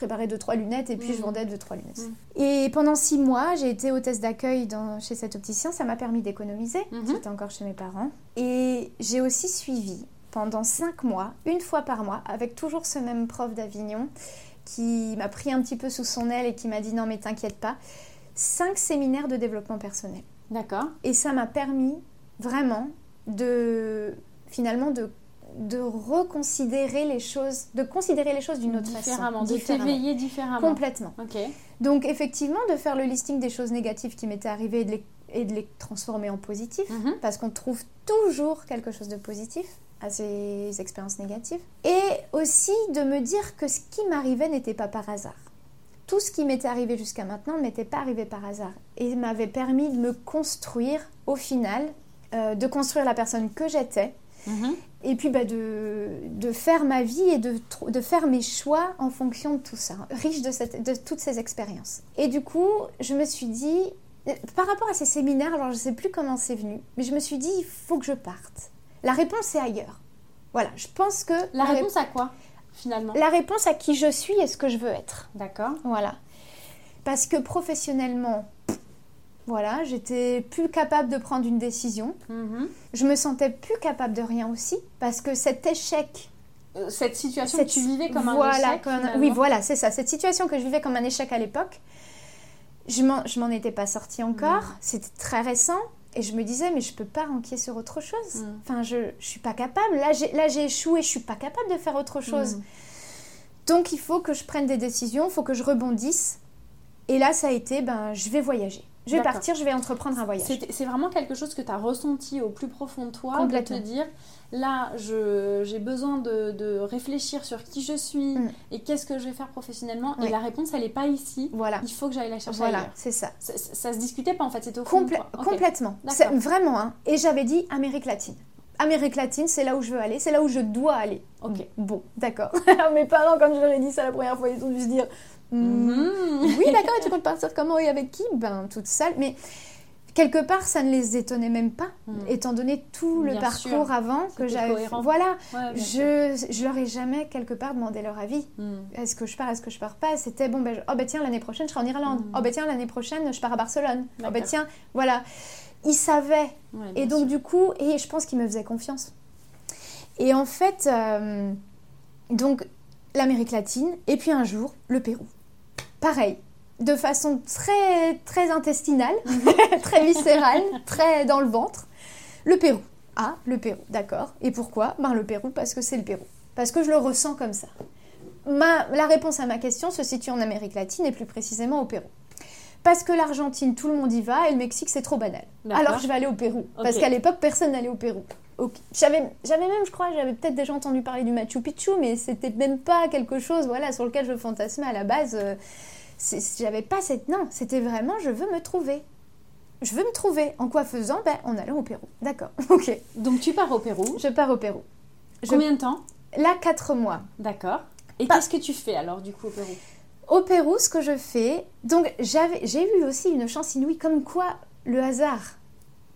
réparais deux trois lunettes et puis je mmh. vendais deux trois lunettes. Mmh. Et pendant six mois, j'ai été hôtesse d'accueil chez cet opticien. Ça m'a permis d'économiser. J'étais encore chez mes parents. Et j'ai aussi suivi pendant cinq mois, une fois par mois, avec toujours ce même prof d'Avignon qui m'a pris un petit peu sous son aile et qui m'a dit non mais t'inquiète pas, cinq séminaires de développement personnel. D'accord. Et ça m'a permis vraiment de finalement de de reconsidérer les choses, de considérer les choses d'une autre façon. De t'éveiller différemment. Complètement. Donc effectivement, de faire le listing des choses négatives qui m'étaient arrivées et de les, transformer en positif, mhm. parce qu'on trouve toujours quelque chose de positif à ces expériences négatives. Et aussi de me dire que ce qui m'arrivait n'était pas par hasard. Tout ce qui m'était arrivé jusqu'à maintenant ne m'était pas arrivé par hasard et m'avait permis de me construire au final, euh, de construire la personne que j'étais mhm et puis bah, de, de, faire ma vie et de, de, faire mes choix en fonction de tout ça, riche de, cette, de toutes ces expériences. Et du coup, je me suis dit, par rapport à ces séminaires, alors je ne sais plus comment c'est venu, mais je me suis dit, il faut que je parte. La réponse est ailleurs. Voilà, je pense que... La, réponse à quoi, finalement? La réponse à qui je suis et ce que je veux être. D'accord. Voilà. Parce que professionnellement, voilà, j'étais plus capable de prendre une décision. Mhm. Je me sentais plus capable de rien aussi parce que cet échec euh, cette situation que tu vivais comme un échec Oui, voilà, c'est ça. Cette situation que je vivais comme un échec à l'époque, je m'en étais pas sortie encore. Mhm. C'était très récent. Et je me disais, mais je peux pas ranquer sur autre chose. Mhm. Enfin, je, je suis pas capable. Là, j'ai échoué. Je suis pas capable de faire autre chose. Donc, il faut que je prenne des décisions. Il faut que je rebondisse. Et là, ça a été, ben, je vais voyager. Je vais partir, je vais entreprendre un voyage. C'est vraiment quelque chose que tu as ressenti au plus profond de toi, de te dire, là, j'ai besoin de, de, réfléchir sur qui je suis mm. et qu'est-ce que je vais faire professionnellement. Et la réponse, elle n'est pas ici. Voilà. Il faut que j'aille la chercher Voilà, c'est ça. ça. ça. se discutait pas, en fait, c'était au fond Complètement. Vraiment, hein. Et j'avais dit Amérique latine. Amérique latine, c'est là où je veux aller, c'est là où je dois aller. Ok. Bon, d'accord. Mes parents, quand je leur ai dit ça la première fois, ils ont dû se dire. Oui, d'accord, et tu comptes partir comment et avec qui? Ben, toute seule. Mais quelque part, ça ne les étonnait même pas, mm. étant donné tout le parcours avant que j'avais. Voilà, je, je leur ai jamais quelque part demandé leur avis. Mm. Est-ce que je pars, est-ce que je pars pas? C'était bon, ben, oh ben tiens, l'année prochaine, je serai en Irlande. Oh ben tiens, l'année prochaine, je pars à Barcelone. Oh ben tiens, voilà. Ils savaient. et donc, du coup, et je pense qu'ils me faisaient confiance. Et en fait, euh, donc, l'Amérique latine, et puis un jour, le Pérou. Pareil, de façon très, très intestinale, très viscérale, très dans le ventre. Le Pérou. Ah, le Pérou, d'accord. Et pourquoi? Ben le Pérou, parce que c'est le Pérou. Parce que je le ressens comme ça. Ma, la réponse à ma question se situe en Amérique latine et plus précisément au Pérou. Parce que l'Argentine, tout le monde y va et le Mexique, c'est trop banal. Alors je vais aller au Pérou. Parce qu'à l'époque, personne n'allait au Pérou. J'avais j'avais même, je crois, j'avais peut-être déjà entendu parler du Machu Picchu, mais c'était même pas quelque chose voilà, sur lequel je fantasmais à la base. euh, J'avais pas cette. Non, c'était vraiment, je veux me trouver. Je veux me trouver. En quoi faisant? Ben, en allant au Pérou. D'accord, ok. Donc tu pars au Pérou. Je pars au Pérou. Je- Combien de temps? Là, quatre mois. D'accord. Et Pas- qu'est-ce que tu fais alors du coup au Pérou? Au Pérou, ce que je fais, donc j'avais, j'ai eu aussi une chance inouïe, comme quoi le hasard,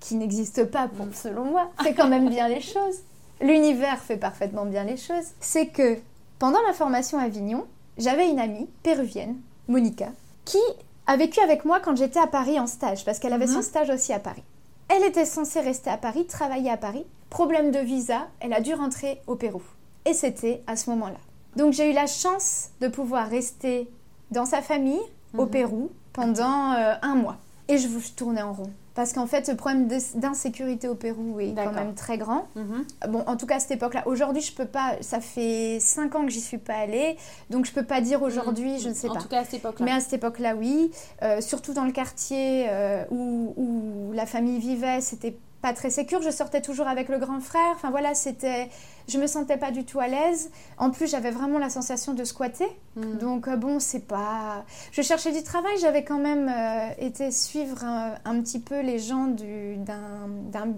qui n'existe pas pour, selon moi, fait quand même bien les choses. L'univers fait parfaitement bien les choses. C'est que pendant ma formation à Avignon, j'avais une amie péruvienne, Monica, qui a vécu avec moi quand j'étais à Paris en stage, parce qu'elle avait son stage aussi à Paris. Elle était censée rester à Paris, travailler à Paris. Problème de visa, elle a dû rentrer au Pérou. Et c'était à ce moment-là. Donc j'ai eu la chance de pouvoir rester dans sa famille au Mhm. Pérou pendant euh, un mois. Et je, je tournais en rond. Parce qu'en fait, le problème d'ins- d'insécurité au Pérou est quand même très grand. Mhm. Bon, en tout cas, à cette époque-là. Aujourd'hui, je peux pas. Ça fait cinq ans que j'y suis pas allée. Donc, je peux pas dire aujourd'hui, je ne sais en pas. tout cas à cette époque-là. Mais à cette époque-là, oui. Euh, surtout dans le quartier euh, où, où la famille vivait, c'était pas très sécure. Je sortais toujours avec le grand frère. Enfin voilà, c'était. Je me sentais pas du tout à l'aise. En plus, j'avais vraiment la sensation de squatter. Mhm. Donc euh, bon, c'est pas. Je cherchais du travail. J'avais quand même euh, été suivre un, un petit peu les gens du- d'un d'un-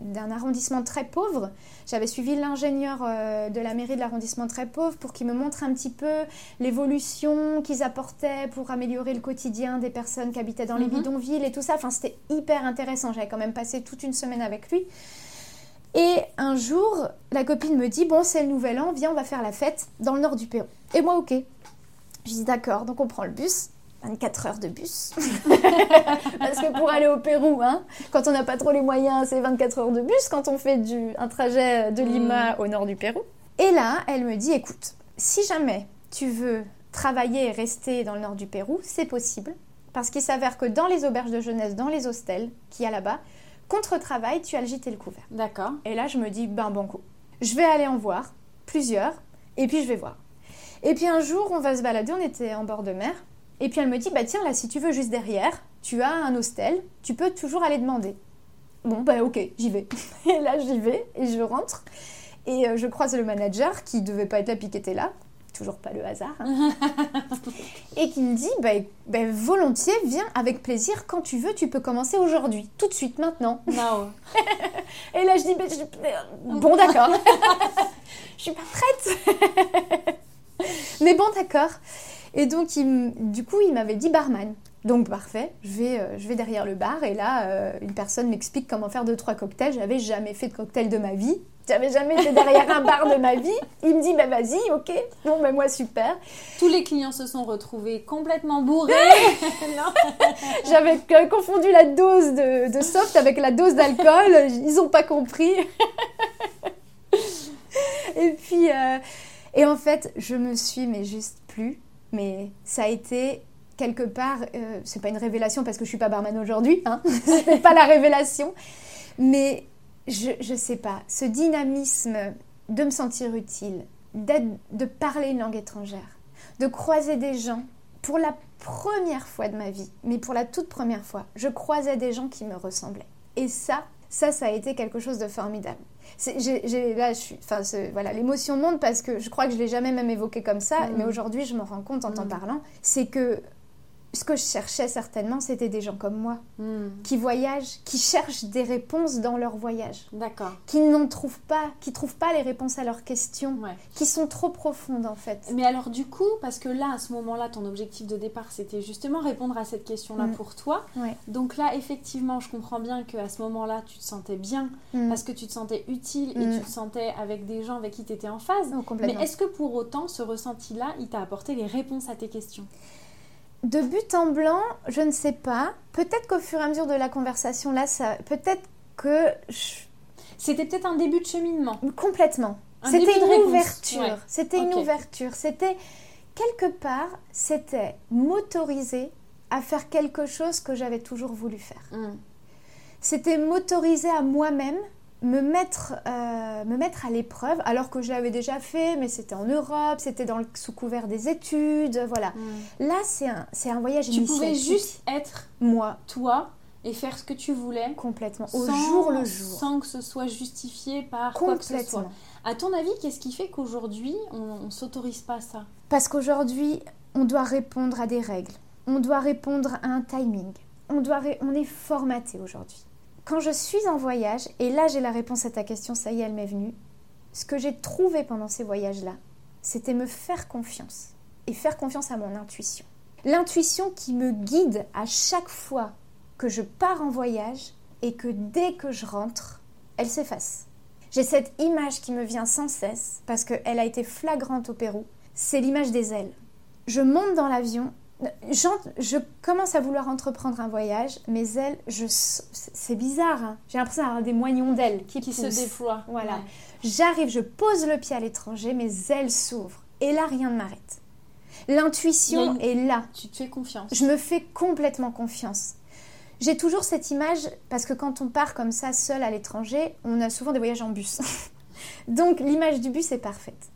d'un arrondissement très pauvre. J'avais suivi l'ingénieur euh, de la mairie de l'arrondissement très pauvre pour qu'il me montre un petit peu l'évolution qu'ils apportaient pour améliorer le quotidien des personnes qui habitaient dans les Mhm. bidonvilles et tout ça. Enfin, c'était hyper intéressant. J'avais quand même passé toute une semaine avec lui. Et un jour, la copine me dit Bon, c'est le nouvel an, viens, on va faire la fête dans le nord du Pérou. Et moi, ok. Je dis D'accord, donc on prend le bus. 24 heures de bus. Parce que pour aller au Pérou, hein, quand on n'a pas trop les moyens, c'est 24 heures de bus quand on fait du, un trajet de Lima au nord du Pérou. Et là, elle me dit écoute, si jamais tu veux travailler et rester dans le nord du Pérou, c'est possible. Parce qu'il s'avère que dans les auberges de jeunesse, dans les hostels qu'il y a là-bas, contre travail, tu as le gîte et le couvert. D'accord. Et là, je me dis, ben banco. Je vais aller en voir plusieurs, et puis je vais voir. Et puis un jour, on va se balader, on était en bord de mer, et puis elle me dit, bah tiens, là, si tu veux, juste derrière, tu as un hostel, tu peux toujours aller demander. Bon, bah ok, j'y vais. Et là, j'y vais, et je rentre, et euh, je croise le manager, qui devait pas être là, puis qui était là, toujours pas le hasard, hein, et qui me dit, bah, bah, volontiers, viens avec plaisir, quand tu veux, tu peux commencer aujourd'hui, tout de suite, maintenant. Now. Et là, je dis, bah, je- bon, d'accord. je suis pas prête. Mais bon, d'accord. Et donc, il du coup, il m'avait dit barman. Donc, parfait. Je vais, euh, je vais derrière le bar et là, euh, une personne m'explique comment faire deux, trois cocktails. J'avais jamais fait de cocktail de ma vie. J'avais jamais été derrière un bar de ma vie. Il me dit, bah vas-y, ok. Bon, ben moi, super. Tous les clients se sont retrouvés complètement bourrés. J'avais euh, confondu la dose de, de soft avec la dose d'alcool. Ils ont pas compris. et puis, euh, et en fait, je me suis, mais juste plus. Mais ça a été quelque part, euh, c'est pas une révélation parce que je suis pas barman aujourd'hui, hein. c'est pas la révélation. Mais je, je sais pas, ce dynamisme de me sentir utile, de parler une langue étrangère, de croiser des gens pour la première fois de ma vie, mais pour la toute première fois, je croisais des gens qui me ressemblaient. Et ça, ça, ça a été quelque chose de formidable. Là, je suis, enfin, voilà, l'émotion monte parce que je crois que je l'ai jamais même évoqué comme ça, Mhm. mais aujourd'hui, je me rends compte en t'en Mhm. parlant, c'est que ce que je cherchais certainement, c'était des gens comme moi, Hmm, qui voyagent, qui cherchent des réponses dans leur voyage, D'accord. qui n'en trouvent pas, qui trouvent pas les réponses à leurs questions, Ouais. qui sont trop profondes en fait. Mais alors du coup, parce que là, à ce moment-là, ton objectif de départ, c'était justement répondre à cette question-là Mm. pour toi. Ouais. Donc là, effectivement, je comprends bien qu'à ce moment-là, tu te sentais bien Mm. parce que tu te sentais utile et Mm. tu te sentais avec des gens avec qui tu étais en phase. Oh, Mais est-ce que pour autant, ce ressenti-là, il t'a apporté les réponses à tes questions? De but en blanc, je ne sais pas. Peut-être qu'au fur et à mesure de la conversation, là, ça, peut-être que je- C'était peut-être un début de cheminement. complètement. C'était une, ouverture. C'était une ouverture. C'était quelque part, c'était m'autoriser à faire quelque chose que j'avais toujours voulu faire. Mm. C'était m'autoriser à moi-même me mettre, euh, me mettre à l'épreuve, alors que je l'avais déjà fait, mais c'était en Europe, c'était dans le sous couvert des études, voilà. Mm. Là, c'est un, c'est un voyage Tu pouvais juste être moi, toi, et faire ce que tu voulais. Complètement, au jour le jour. Sans que ce soit justifié par quoi que ce soit. À ton avis, qu'est-ce qui fait qu'aujourd'hui, on ne s'autorise pas ça? Parce qu'aujourd'hui, on doit répondre à des règles, on doit répondre à un timing, on, doit on est formaté aujourd'hui. Quand je suis en voyage, et là j'ai la réponse à ta question, ça y est, elle m'est venue, ce que j'ai trouvé pendant ces voyages-là, c'était me faire confiance et faire confiance à mon intuition. L'intuition qui me guide à chaque fois que je pars en voyage et que dès que je rentre, elle s'efface. J'ai cette image qui me vient sans cesse parce qu'elle a été flagrante au Pérou. C'est l'image des ailes. Je monte dans l'avion je commence à vouloir entreprendre un voyage, mes ailes, je, c'est bizarre, hein. j'ai l'impression d'avoir des moignons d'ailes qui, qui se déploient. Voilà. J'arrive, je pose le pied à l'étranger, mes ailes s'ouvrent. Et là, rien ne m'arrête. L'intuition est là. Tu te fais confiance. Je me fais complètement confiance. J'ai toujours cette image, parce que quand on part comme ça, seul à l'étranger, on a souvent des voyages en bus. Donc l'image du bus est parfaite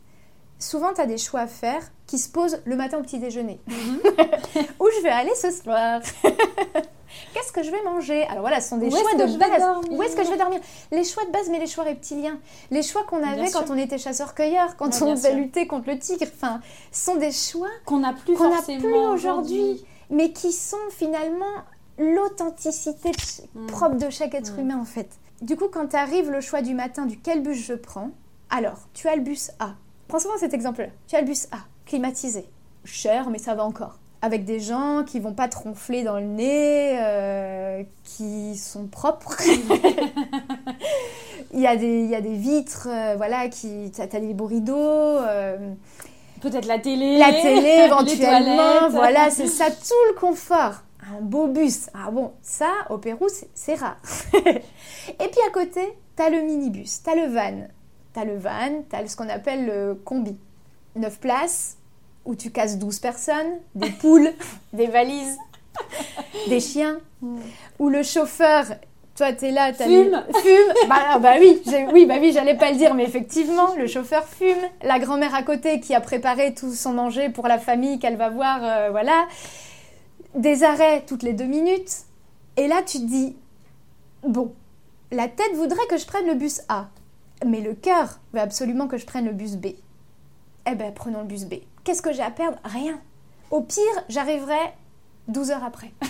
souvent tu as des choix à faire qui se posent le matin au petit déjeuner. Mhm. Où je vais aller ce soir Qu'est-ce que je vais manger? Alors voilà, ce sont des choix de base. Où est-ce que je vais dormir? Les choix de base, mais les choix reptiliens. Les choix qu'on avait quand on était chasseur-cueilleur, quand on devait lutter contre le tigre. Enfin, sont des choix qu'on n'a plus plus aujourd'hui, mais qui sont finalement l'authenticité hmm. propre de chaque être hmm. humain en fait. Du coup, quand arrive le choix du matin du quel bus je prends, alors tu as le bus A Prends souvent cet exemple-là. Tu as le bus A, climatisé. Cher, mais ça va encore. Avec des gens qui vont pas te ronfler dans le nez, euh, qui sont propres. il, y a des, il y a des vitres, euh, voilà, qui. T'as as des beaux rideaux. Euh, Peut-être la télé. La télé, éventuellement. voilà, c'est ça, tout le confort. Un beau bus. Ah bon, ça, au Pérou, c'est rare. Et puis à côté, t'as le minibus, t'as le van, T'as le van, t'as ce qu'on appelle le combi. 9 places, où tu casses 12 personnes, des poules, des valises, des chiens, mm. où le chauffeur, toi t'es là, t'as fume, fume, bah, ah, bah oui, oui, bah oui, j'allais pas le dire, mais effectivement, le chauffeur fume, la grand-mère à côté qui a préparé tout son manger pour la famille qu'elle va voir, euh, voilà, des arrêts toutes les deux minutes, et là tu te dis, bon, la tête voudrait que je prenne le bus A mais le cœur veut absolument que je prenne le bus B. Eh ben, prenons le bus B. Qu'est-ce que j'ai à perdre? Rien. Au pire, j'arriverai 12 heures après.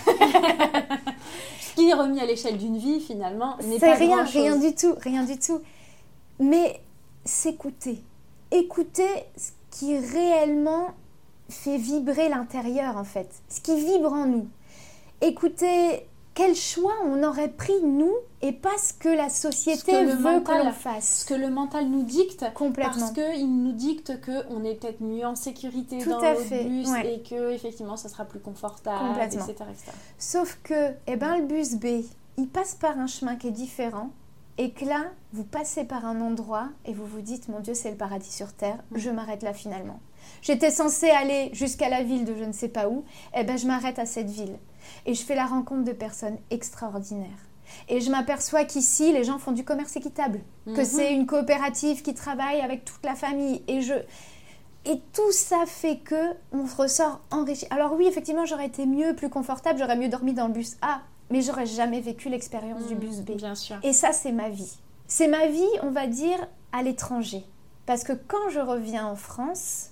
Ce qui est remis à l'échelle d'une vie, finalement, n'est pas rien, rien du tout, rien du tout. Mais s'écouter. Écouter ce qui réellement fait vibrer l'intérieur, en fait. Ce qui vibre en nous. Écouter quel choix on aurait pris nous et pas ce que la société veut que l'on fasse. Ce que le mental nous dicte. Complètement. Parce qu'il nous dicte qu'on est peut-être mieux en sécurité dans le bus et que effectivement ça sera plus confortable, etc., Sauf que eh ben, le bus B, il passe par un chemin qui est différent et que là, vous passez par un endroit et vous vous dites, mon Dieu, c'est le paradis sur Terre, je m'arrête là finalement. J'étais censée aller jusqu'à la ville de je ne sais pas où, et eh ben je m'arrête à cette ville. Et je fais la rencontre de personnes extraordinaires. Et je m'aperçois qu'ici, les gens font du commerce équitable, que mhm. c'est une coopérative qui travaille avec toute la famille. Et je... Et tout ça fait que on ressort enrichi. Alors oui, effectivement, j'aurais été mieux, plus confortable, j'aurais mieux dormi dans le bus A, mais j'aurais jamais vécu l'expérience du mhm, bus B. Bien sûr. Et ça, c'est ma vie. C'est ma vie, on va dire, à l'étranger. Parce que quand je reviens en France,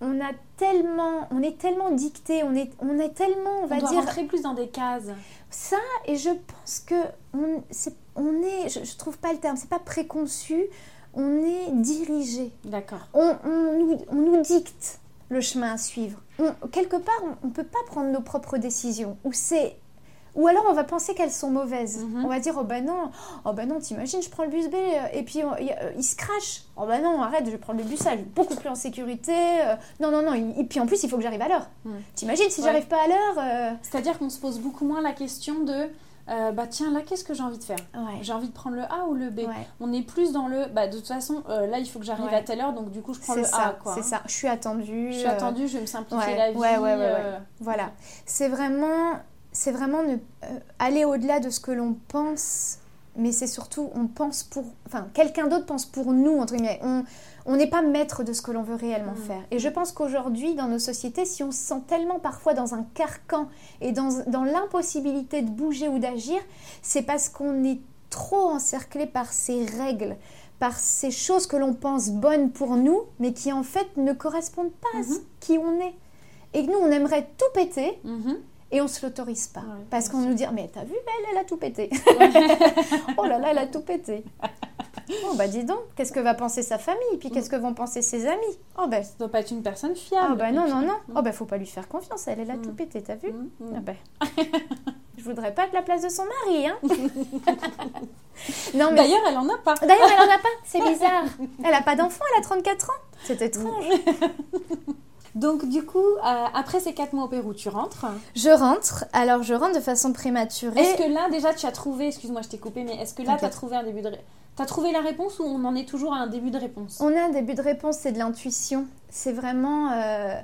on a tellement, on est tellement dicté, on est, on est tellement, on va dire, rentrer plus dans des cases. Ça, et je pense que on, est, on est je, ne trouve pas le terme, c'est pas préconçu, on est dirigé. D'accord. On, on, nous, dicte le chemin à suivre. quelque part, on ne peut pas prendre nos propres décisions. Ou c'est ou alors on va penser qu'elles sont mauvaises. Mhm. On va dire oh ben non, oh ben non, t'imagines, je prends le bus B euh, et puis euh, il, se crache. Oh ben non, arrête, je vais prendre le bus A, beaucoup plus en sécurité. Euh. non non non, et puis en plus il faut que j'arrive à l'heure. T'imagines si j'arrive pas à l'heure C'est-à-dire qu'on se pose beaucoup moins la question de euh, bah tiens, là, qu'est-ce que j'ai envie de faire? Ouais. J'ai envie de prendre le A ou le B? Ouais. On est plus dans le, bah de toute façon, euh, là, il faut que j'arrive Ouais. à telle heure, donc du coup, je prends le A, ça, c'est ça. Je suis attendue. Je suis attendue, je vais me simplifier la vie. ouais, ouais, ouais, ouais. Voilà. C'est vraiment, c'est vraiment ne, euh, aller au-delà de ce que l'on pense, mais c'est surtout, on pense pour. Enfin, quelqu'un d'autre pense pour nous, entre guillemets. On n'est pas maître de ce que l'on veut réellement Mm. faire. Et je pense qu'aujourd'hui, dans nos sociétés, si on se sent tellement parfois dans un carcan et dans, dans l'impossibilité de bouger ou d'agir, c'est parce qu'on est trop encerclé par ces règles, par ces choses que l'on pense bonnes pour nous, mais qui en fait ne correspondent pas à Mhm. qui on est. Et que nous, on aimerait tout péter mhm. Et on se l'autorise pas. Ouais, parce qu'on nous dit, mais t'as vu, elle, elle a tout pété. oh là là, elle a tout pété. Oh bah dis donc, qu'est-ce que va penser sa famille? Puis qu'est-ce que vont penser ses amis? Oh bah, Ça doit pas être une personne fiable. ah bah non, non, non. Mm. Oh bah faut pas lui faire confiance, elle, elle a tout Mm. pété, t'as vu? Mm. Ah bah. Je voudrais pas être la place de son mari, hein Non mais... D'ailleurs, elle en a pas. D'ailleurs, elle en a pas, c'est bizarre. Elle a pas d'enfant, elle a 34 ans. C'est étrange. Donc, du coup, euh, après ces 4 mois au Pérou, tu rentres. Je rentre, alors je rentre de façon prématurée. Est-ce que là, déjà, tu as trouvé, excuse-moi, je t'ai coupé, mais est-ce que là, tu as trouvé un début de. T'as trouvé la réponse ou on en est toujours à un début de réponse On a un début de réponse, c'est de l'intuition. C'est vraiment. euh,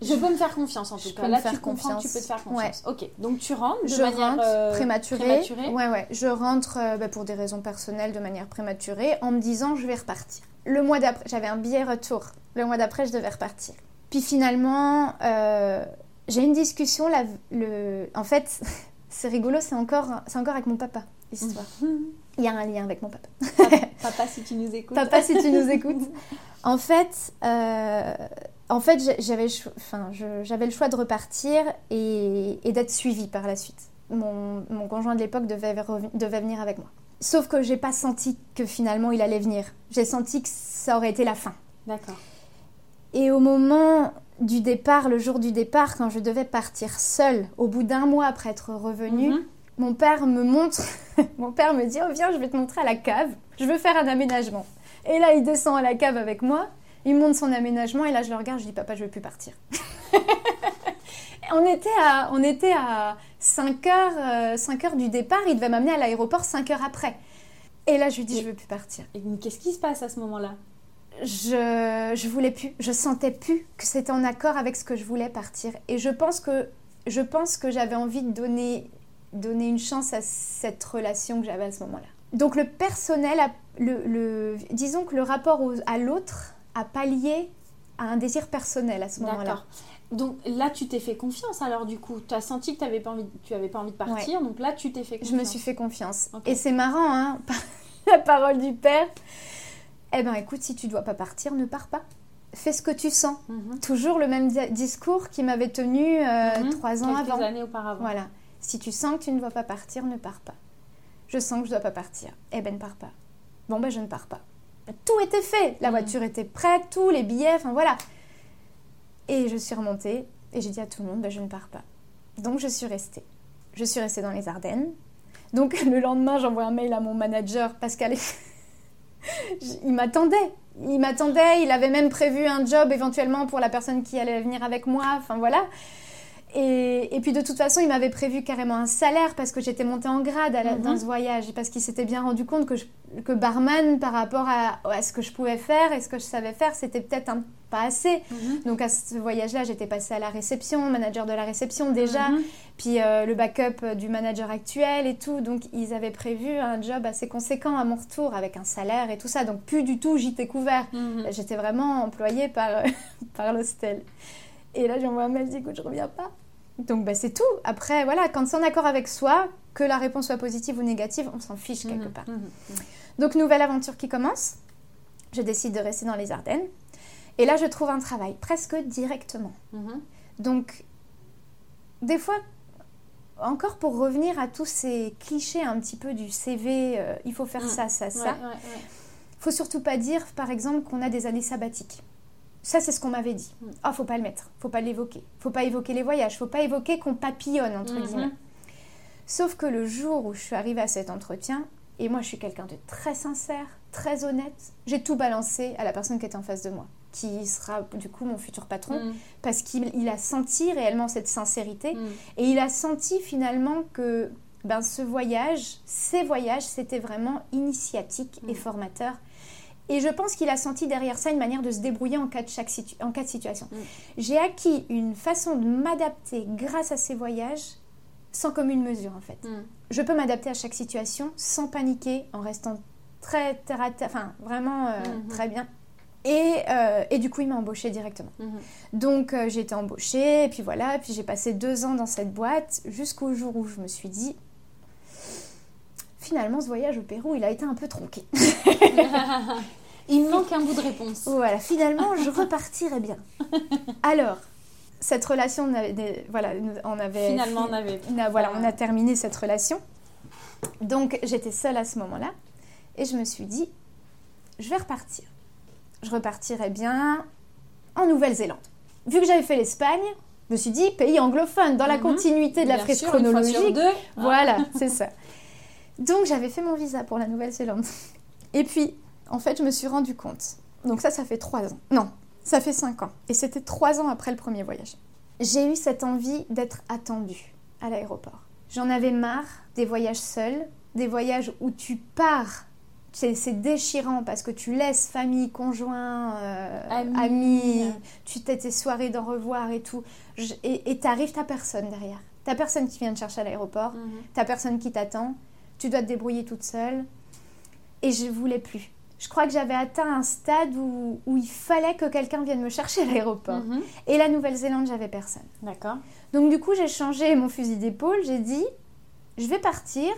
Je peux me faire confiance en tout Je cas. peux me Là, faire tu comprends que tu confiance. peux te faire confiance. Ok, donc tu rentres de je manière rentre euh, prématurée. prématurée. Ouais, ouais. Je rentre euh, bah, pour des raisons personnelles de manière prématurée en me disant je vais repartir. Le mois d'après, j'avais un billet retour. Le mois d'après, je devais repartir. Puis finalement, euh, j'ai une discussion. Là, le... En fait, c'est rigolo, c'est encore, c'est encore avec mon papa, l'histoire. Il y a un lien avec mon papa. Papa, si tu nous écoutes. Papa, si tu nous écoutes. En fait, euh, en fait j'avais, le enfin, choix de repartir et, et d'être suivie par la suite. Mon, mon conjoint de l'époque devait, devait venir avec moi. Sauf que j'ai pas senti que finalement il allait venir. J'ai senti que ça aurait été la fin. D'accord. Et au moment du départ, le jour du départ, quand je devais partir seule, au bout d'un mois après être revenue, Mhm. mon père me montre, mon père me dit oh viens je vais te montrer à la cave, je veux faire un aménagement. Et là il descend à la cave avec moi, il monte son aménagement et là je le regarde, je dis papa je veux plus partir. on était à, on était à 5 heures, euh, 5 heures du départ, il devait m'amener à l'aéroport 5 heures après. Et là je lui dis je veux plus partir. Et qu'est-ce qui se passe à ce moment-là? Je, je voulais plus, je sentais plus que c'était en accord avec ce que je voulais partir. Et je pense que, je pense que j'avais envie de donner, donner une chance à cette relation que j'avais à ce moment-là. Donc le personnel, a- le, le- disons que le rapport au- à l'autre a pallié à un désir personnel à ce moment-là. D'accord. Donc là, tu t'es fait confiance alors du coup. Tu as senti que tu n'avais pas, envie- tu avais pas envie de partir, donc là, tu t'es fait Je confiance. me suis fait confiance. Et c'est marrant, hein, la parole du père. Eh ben écoute, si tu dois pas partir, ne pars pas. Fais ce que tu sens. Mhm. Toujours le même di- discours qui m'avait tenu euh, Mhm. trois ans Quelques avant. années auparavant. Voilà. Si tu sens que tu ne dois pas partir, ne pars pas. Je sens que je dois pas partir. Eh ben ne pars pas. Bon ben je ne pars pas. Tout était fait. La Mhm. voiture était prête, tous les billets, enfin voilà. Et je suis remontée et j'ai dit à tout le monde ben je ne pars pas. Donc je suis restée. Je suis restée dans les Ardennes. Donc le lendemain, j'envoie un mail à mon manager est... il m'attendait. Il m'attendait, il avait même prévu un job éventuellement pour la personne qui allait venir avec moi, enfin voilà. Et, et puis de toute façon, il m'avait prévu carrément un salaire parce que j'étais montée en grade la- Mhm. dans ce voyage et parce qu'il s'était bien rendu compte que, je- que barman, par rapport à, à ce que je pouvais faire et ce que je savais faire, c'était peut-être pas assez. Mhm. Donc à ce voyage-là, j'étais passée à la réception, manager de la réception déjà, Mhm. puis euh, le backup euh, du manager actuel et tout. Donc ils avaient prévu un job assez conséquent à mon retour avec un salaire et tout ça. Donc plus du tout j'étais couvert. J'étais vraiment employée par, par l'hostel. Et là, j'envoie un mail, je dis écoute, je reviens pas. Donc bah, c'est tout. Après, voilà, quand c'est en accord avec soi, que la réponse soit positive ou négative, on s'en fiche quelque Mhm. part. Mhm. Donc nouvelle aventure qui commence. Je décide de rester dans les Ardennes. Et là, je trouve un travail presque directement. Mhm. Donc, des fois, encore pour revenir à tous ces clichés un petit peu du CV, euh, il faut faire ça, ça, Ouais, ça. ouais, ouais. faut surtout pas dire, par exemple, qu'on a des années sabbatiques. Ça, c'est ce qu'on m'avait dit. Mm. Ah, faut pas le mettre, faut pas l'évoquer, faut pas évoquer les voyages, faut pas évoquer qu'on papillonne entre Mhm. guillemets. Sauf que le jour où je suis arrivée à cet entretien, et moi je suis quelqu'un de très sincère, très honnête, j'ai tout balancé à la personne qui était en face de moi, qui sera du coup mon futur patron, Mhm. parce qu'il il a senti réellement cette sincérité Mhm. et il a senti finalement que ben ce voyage, ces voyages, c'était vraiment initiatique et Mm. formateur. Et je pense qu'il a senti derrière ça une manière de se débrouiller en cas de, chaque situ- en cas de situation. Mm. J'ai acquis une façon de m'adapter grâce à ces voyages sans commune mesure en fait. Mm. Je peux m'adapter à chaque situation sans paniquer, en restant très terre à terre, enfin vraiment euh, Mhm. très bien. Et, euh, et du coup, il m'a embauchée directement. Mhm. Donc euh, j'ai été embauchée, et puis voilà, puis j'ai passé deux ans dans cette boîte jusqu'au jour où je me suis dit, finalement ce voyage au Pérou, il a été un peu tronqué. Il me manque un bout de réponse. Voilà, finalement je repartirais bien. Alors, cette relation, on avait, voilà, on avait Finalement, on avait. on a, voilà, on a terminé cette relation. Donc j'étais seule à ce moment-là, et je me suis dit, je vais repartir. Je repartirai bien en Nouvelle-Zélande. Vu que j'avais fait l'Espagne, je me suis dit pays anglophone, dans la Mhm. continuité de la frise chronologique. deux. Voilà, c'est ça. Donc j'avais fait mon visa pour la Nouvelle-Zélande. Et puis, en fait, je me suis rendu compte. Donc ça, ça fait trois ans. Non, ça fait cinq ans. Et c'était trois ans après le premier voyage. J'ai eu cette envie d'être attendue à l'aéroport. J'en avais marre des voyages seuls, des voyages où tu pars. C'est déchirant parce que tu laisses famille, conjoint, euh, Amis. amis, tu t'es tes soirées d'en revoir et tout. Je- et et t'arrives, t'as personne derrière. T'as personne qui vient te chercher à l'aéroport. Mhm. T'as personne qui t'attend, tu dois te débrouiller toute seule. Et je voulais plus. Je crois que j'avais atteint un stade où, où il fallait que quelqu'un vienne me chercher à l'aéroport. Mhm. Et la Nouvelle-Zélande, j'avais personne. D'accord. Donc du coup, j'ai changé mon fusil d'épaule. J'ai dit, je vais partir,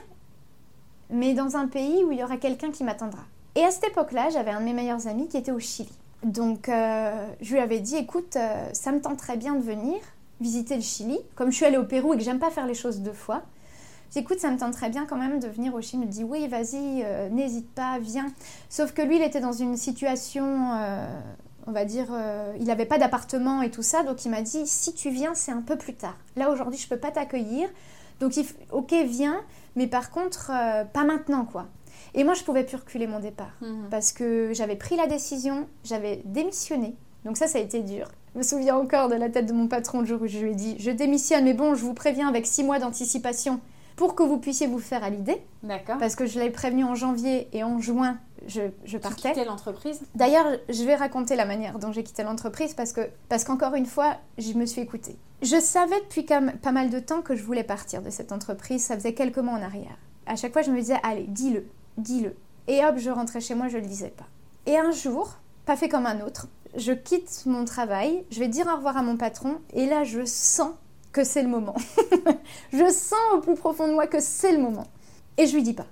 mais dans un pays où il y aura quelqu'un qui m'attendra. Et à cette époque-là, j'avais un de mes meilleurs amis qui était au Chili. Donc euh, je lui avais dit, écoute, euh, ça me tente très bien de venir visiter le Chili. Comme je suis allée au Pérou et que j'aime pas faire les choses deux fois, j'ai dit, écoute, ça me tente très bien quand même de venir au Chili. Il me dit, oui, vas-y, euh, n'hésite pas, viens. Sauf que lui, il était dans une situation, euh, on va dire, euh, il n'avait pas d'appartement et tout ça, donc il m'a dit, si tu viens, c'est un peu plus tard. Là, aujourd'hui, je peux pas t'accueillir. Donc, il f- ok, viens, mais par contre, pas maintenant, quoi. Et moi, je pouvais plus reculer mon départ Mhm. parce que j'avais pris la décision, j'avais démissionné. Donc ça, ça a été dur. Je me souviens encore de la tête de mon patron le jour où je lui ai dit je démissionne, mais bon, je vous préviens avec six mois d'anticipation pour que vous puissiez vous faire à l'idée. D'accord. Parce que je l'avais prévenu en janvier et en juin, je, je Tu partais. quittais l'entreprise? D'ailleurs, je vais raconter la manière dont j'ai quitté l'entreprise parce que, parce qu'encore une fois, je me suis écoutée. Je savais depuis quand même pas mal de temps que je voulais partir de cette entreprise. Ça faisait quelques mois en arrière. À chaque fois, je me disais, allez, dis-le, dis-le. Et hop, je rentrais chez moi, je le disais pas. Et un jour, pas fait comme un autre, je quitte mon travail, je vais dire au revoir à mon patron, et là, je sens que c'est le moment. je sens au plus profond de moi que c'est le moment. Et je lui dis pas.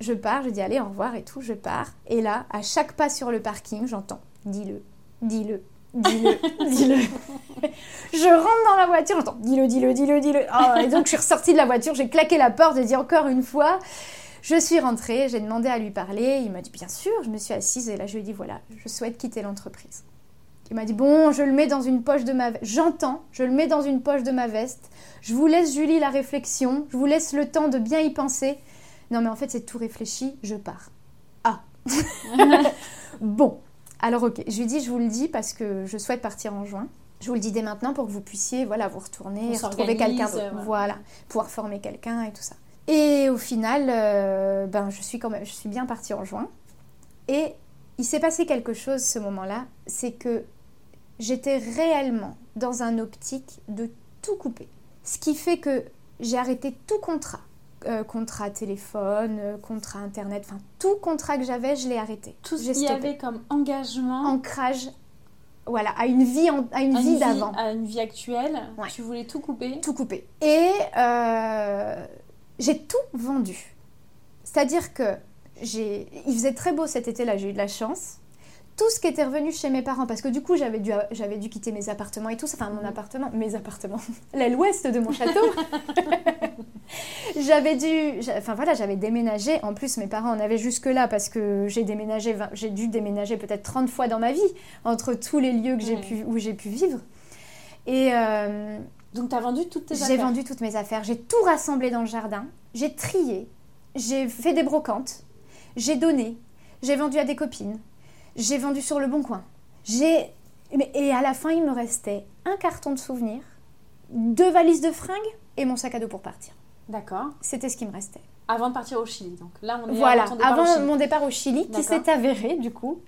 Je pars, je dis allez, au revoir et tout, je pars. Et là, à chaque pas sur le parking, j'entends dis-le, dis-le, dis-le, dis-le. je rentre dans la voiture, j'entends dis-le, dis-le, dis-le, dis-le. Oh, et donc je suis ressortie de la voiture, j'ai claqué la porte, j'ai dit encore une fois. Je suis rentrée, j'ai demandé à lui parler, il m'a dit bien sûr, je me suis assise et là je lui ai dit voilà, je souhaite quitter l'entreprise. Il m'a dit bon, je le mets dans une poche de ma veste. J'entends, je le mets dans une poche de ma veste. Je vous laisse Julie la réflexion, je vous laisse le temps de bien y penser. Non mais en fait c'est tout réfléchi, je pars. Ah. bon, alors ok, je lui dis je vous le dis parce que je souhaite partir en juin. Je vous le dis dès maintenant pour que vous puissiez voilà vous retourner, On retrouver quelqu'un d'autre. euh, voilà. Voilà, pouvoir former quelqu'un et tout ça. Et au final, euh, ben je suis quand même, je suis bien partie en juin. Et il s'est passé quelque chose ce moment-là, c'est que j'étais réellement dans un optique de tout couper. Ce qui fait que j'ai arrêté tout contrat. Euh, contrat téléphone, euh, contrat internet, enfin tout contrat que j'avais, je l'ai arrêté. Tout ce J'ai qu'il y avait comme engagement Ancrage, voilà, à une vie, en- à une à une vie d'avant. à une vie actuelle, Ouais. tu voulais tout couper? tout coupé. Et euh, j'ai tout vendu. C'est-à-dire que j'ai, il faisait très beau cet été-là, j'ai eu de la chance. Tout ce qui était revenu chez mes parents, parce que du coup j'avais dû, j'avais dû quitter mes appartements et tout ça, enfin mon Mhm. appartement, mes appartements, l'aile ouest de mon château. j'avais dû, enfin voilà, j'avais déménagé. En plus mes parents en avaient jusque là parce que j'ai déménagé, j'ai dû déménager peut-être 30 fois dans ma vie entre tous les lieux que j'ai Ouais. pu, où j'ai pu vivre. Et euh, Donc tu as vendu toutes tes j'ai affaires. vendu toutes mes affaires, j'ai tout rassemblé dans le jardin, j'ai trié, j'ai fait des brocantes, j'ai donné, j'ai vendu à des copines, j'ai vendu sur le bon coin. J'ai et à la fin il me restait un carton de souvenirs, deux valises de fringues et mon sac à dos pour partir. D'accord. C'était ce qui me restait. Avant de partir au Chili, donc là on est Voilà, avant, départ avant au Chili. mon départ au Chili, qui s'est avéré du coup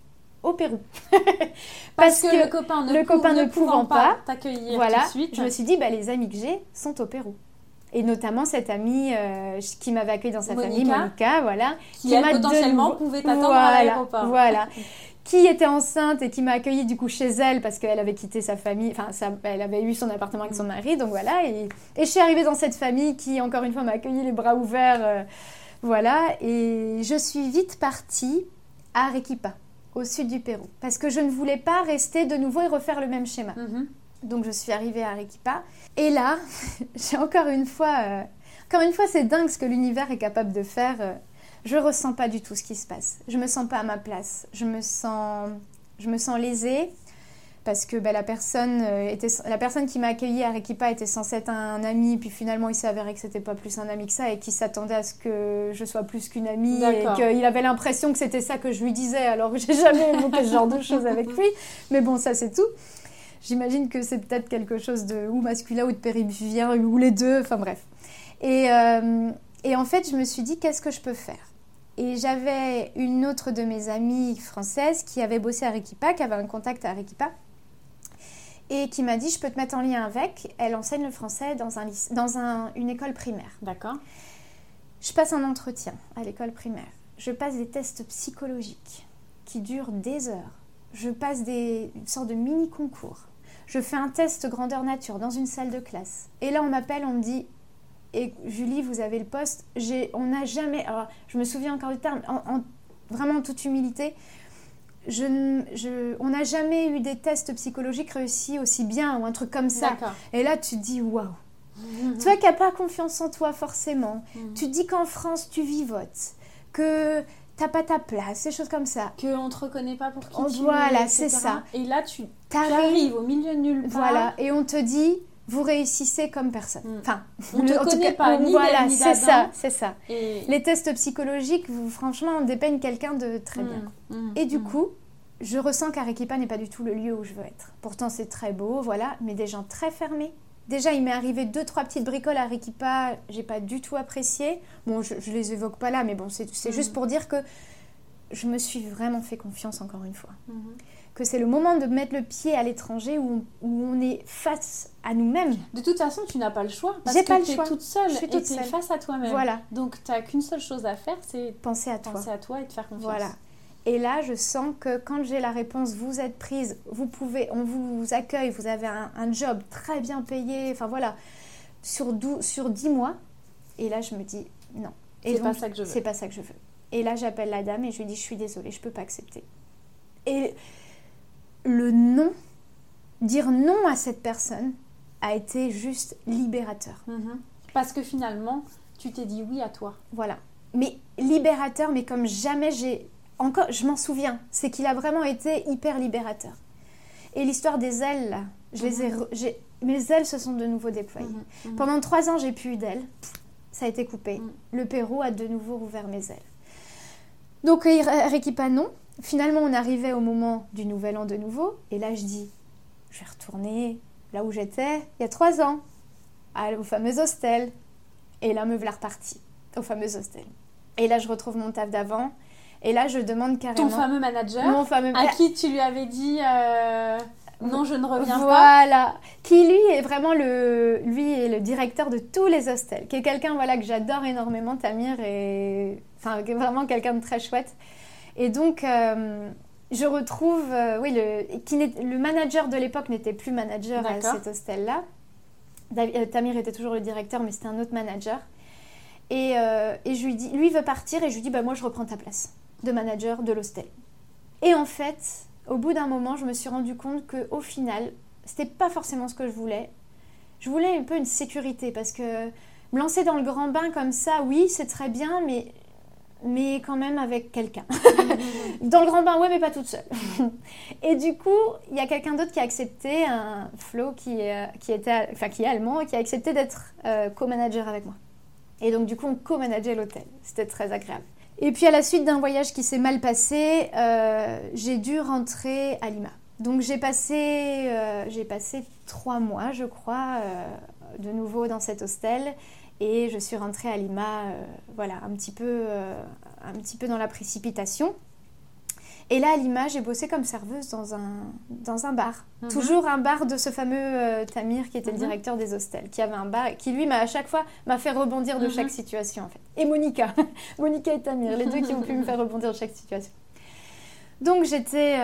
au Pérou. Parce, que, le copain ne, le pou- copain ne pouvant pas, t'accueillir voilà, tout de suite. je me suis dit, bah, les amis que j'ai sont au Pérou. Et notamment cette amie euh, qui m'avait accueilli dans sa famille, Monica. Voilà. qui, elle, de potentiellement pouvait t'attendre voilà, à l'aéroport. Voilà. Qui était enceinte et qui m'a accueillie du coup chez elle parce qu'elle avait quitté sa famille, enfin elle avait eu son appartement avec son mari, donc voilà. Et, et je suis arrivée dans cette famille qui encore une fois m'a accueillie les bras ouverts, euh, voilà. Et je suis vite partie à Arequipa, au sud du Pérou, parce que je ne voulais pas rester de nouveau et refaire le même schéma. Mhm. Donc je suis arrivée à Arequipa. Et là, j'ai encore une fois... euh, encore une fois, c'est dingue ce que l'univers est capable de faire. euh, Je ressens pas du tout ce qui se passe. Je me sens pas à ma place. Je me sens, je me sens lésée parce que bah, la, personne, euh, était, la personne qui m'a accueillie à Arequipa était censée être un ami, puis finalement il s'est avéré que c'était pas plus un ami que ça et qu'il s'attendait à ce que je sois plus qu'une amie et qu'il avait l'impression que c'était ça que je lui disais alors que j'ai jamais évoqué ce genre de choses avec lui. Mais bon, ça c'est tout. J'imagine que c'est peut-être quelque chose de ou masculin ou de périvien ou les deux, enfin bref. Et, euh, et en fait, je me suis dit, qu'est-ce que je peux faire? Et j'avais une autre de mes amies françaises qui avait bossé à Arequipa, qui avait un contact à Arequipa, et qui m'a dit, je peux te mettre en lien avec. Elle enseigne le français dans, un, lycée- dans un- une école primaire. D'accord. Je passe un entretien à l'école primaire. Je passe des tests psychologiques qui durent des heures. Je passe des une sorte de mini concours. Je fais un test grandeur nature dans une salle de classe. Et là, on m'appelle, on me dit Et Julie, vous avez le poste. On n'a jamais. Alors, je me souviens encore du terme, en, en- vraiment en toute humilité. Je, je- on n'a jamais eu des tests psychologiques réussis aussi bien ou un truc comme ça. Et là, tu te dis waouh. Toi qui n'as pas confiance en toi forcément, Mhm. tu te dis qu'en France tu vivotes, que t'as pas ta place, des choses comme ça. qu'on te reconnaît pas pour qui Oh, tu voilà, es, c'est etc. ça. Et là, tu arrives au milieu de nulle part. voilà, et on te dit vous réussissez comme personne. Mm. Enfin, On tout connaît cas, pas, ni voilà, c'est ça, c'est ça. Et... Les tests psychologiques, vous, franchement, on dépeigne quelqu'un de très bien. Mm, mm, Et du mm. coup, je ressens qu'Arequipa n'est pas du tout le lieu où je veux être. Pourtant, c'est très beau, voilà, mais des gens très fermés. Déjà, il m'est arrivé deux, trois petites bricoles à Arequipa, j'ai pas du tout apprécié. Bon, je, je les évoque pas là, mais bon, c'est juste pour dire que je me suis vraiment fait confiance encore une fois. Que c'est le moment de mettre le pied à l'étranger où, on- où on est face à nous-mêmes. De toute façon, tu n'as pas le choix. Parce J'ai que pas le t'es choix. toute seule Je suis et toute seule. face à toi-même. Voilà, Donc, tu n'as qu'une seule chose à faire, c'est pensez à toi. penser à toi et te faire confiance. Voilà. Et là, je sens que quand j'ai la réponse, vous êtes prise, vous pouvez, on vous accueille, vous avez un, un job très bien payé, enfin voilà, sur, dou- sur 10 mois. Et là, je me dis non. Et C'est pas ça que je veux. C'est pas ça que je veux. Et là, j'appelle la dame et je lui dis je suis désolée, je peux pas accepter. Et le non, dire non à cette personne a été juste libérateur. Mhm. Parce que finalement, tu t'es dit oui à toi. Voilà. Mais libérateur, mais comme jamais j'ai. Encore, je m'en souviens. C'est qu'il a vraiment été hyper libérateur. Et l'histoire des ailes, là, je les ai. re- j'ai- Mes ailes se sont de nouveau déployées. Mhm. Mhm. Pendant trois ans, j'ai plus eu d'ailes. Ça a été coupé. Mhm. Le Pérou a de nouveau rouvert mes ailes. Donc, euh, Arequipa, non. Finalement, on arrivait au moment du nouvel an de nouveau. Et là, je dis je vais retourner là où j'étais il y a trois ans, à- au fameux hostel. Et là, me voilà repartie au fameux hostel. Et là, je retrouve mon taf d'avant. Et là, je demande carrément. Ton fameux manager, Mon fameux. à qui tu lui avais dit euh, non, je ne reviens pas. Voilà, qui lui est vraiment le, lui est le directeur de tous les hostels, qui est quelqu'un voilà que j'adore énormément, Tamir et enfin vraiment quelqu'un de très chouette. Et donc euh, je retrouve, euh, oui le qui n'est- le manager de l'époque n'était plus manager à cet hostel là. Tamir était toujours le directeur, mais c'était un autre manager. Et, euh, et je lui dis, lui veut partir et je lui dis bah moi je reprends ta place de manager de l'hostel. Et en fait, au bout d'un moment, je me suis rendu compte que au final, c'était pas forcément ce que je voulais. Je voulais un peu une sécurité parce que me lancer dans le grand bain comme ça, oui, c'est très bien, mais mais quand même avec quelqu'un. dans le grand bain, ouais, mais pas toute seule. et du coup, il y a quelqu'un d'autre qui a accepté, un Flo qui, est- qui, était, enfin, qui est allemand, qui a accepté d'être euh, co-manager avec moi. Et donc, du coup, on co-manageait l'hôtel. C'était très agréable. Et puis, à la suite d'un voyage qui s'est mal passé, euh, j'ai dû rentrer à Lima. Donc, j'ai passé, euh, j'ai passé trois mois, je crois, euh, de nouveau dans cet hostel. Et je suis rentrée à Lima, euh, voilà, un petit, peu, euh, un petit peu dans la précipitation. Et là, à Lima, j'ai bossé comme serveuse dans un, dans un bar. Mhm. Toujours un bar de ce fameux euh, Tamir qui était Mhm. le directeur des hostels, qui avait un bar, qui lui, m'a à chaque fois, m'a fait rebondir de Mhm. chaque situation, en fait. Et Monica, Monica et Tamir, les deux qui ont pu me faire rebondir de chaque situation. Donc, j'étais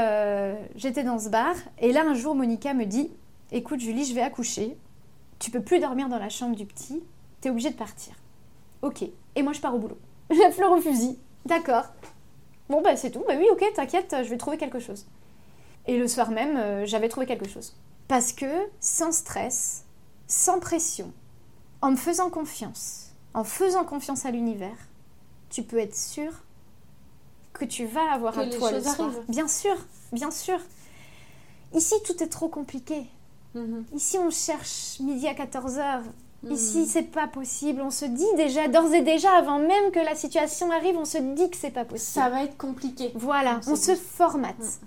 j'étais dans ce bar, et là, un jour, Monica me dit, écoute, Julie, je vais accoucher, tu peux plus dormir dans la chambre du petit, t'es obligée de partir. Ok. Et moi, je pars au boulot. La fleur au fusil. D'accord. Bon, bah c'est tout. Bah oui, ok, t'inquiète, je vais trouver quelque chose. Et le soir même, euh, j'avais trouvé quelque chose. Parce que, sans stress, sans pression, en me faisant confiance, en faisant confiance à l'univers, tu peux être sûr que tu vas avoir Que un toit le soir. arrivent. Bien sûr, bien sûr. Ici, tout est trop compliqué. Mhm. Ici, on cherche midi à 14h. Mhm. Ici, c'est pas possible. On se dit déjà, d'ores et déjà, avant même que la situation arrive, on se dit que c'est pas possible. Ça va être compliqué. Voilà, On on se formate.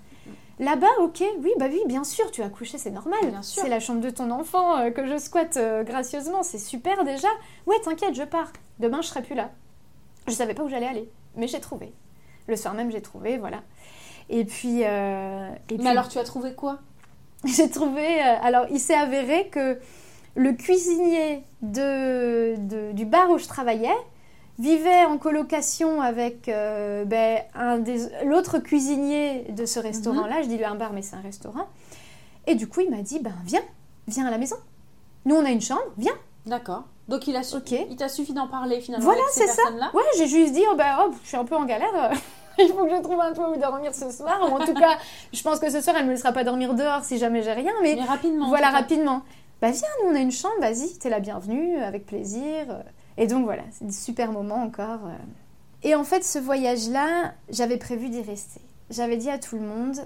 Là-bas, ok, oui, bah oui, bien sûr, tu as couché, c'est normal. C'est la chambre de ton enfant euh, que je squatte euh, gracieusement, c'est super déjà. Ouais, t'inquiète, je pars. Demain, je serai plus là. Je savais pas où j'allais aller, mais j'ai trouvé. Le soir même, j'ai trouvé, voilà. Et puis, euh, et puis Mais alors, tu as trouvé quoi? J'ai trouvé. alors, il s'est avéré que le cuisinier de, de- du bar où je travaillais vivait en colocation avec euh, ben, l'autre cuisinier de ce restaurant-là. Je dis lui un bar, mais c'est un restaurant. Et du coup, il m'a dit ben, Viens, viens à la maison. Nous, on a une chambre, viens. D'accord. Donc, il a su- il t'a suffi d'en parler finalement Voilà, avec ces c'est ça. Ouais, j'ai juste dit oh, ben, oh, je suis un peu en galère. Il faut que je trouve un toit où dormir ce soir. Ou en tout cas, je pense que ce soir, elle me laissera pas dormir dehors si jamais j'ai rien. Mais Mais rapidement. en Voilà, rapidement. Bah viens, nous on a une chambre, vas-y, t'es la bienvenue, avec plaisir. Et donc voilà, c'est des super moments encore. euh. Et en fait, ce voyage-là, j'avais prévu d'y rester. J'avais dit à tout le monde,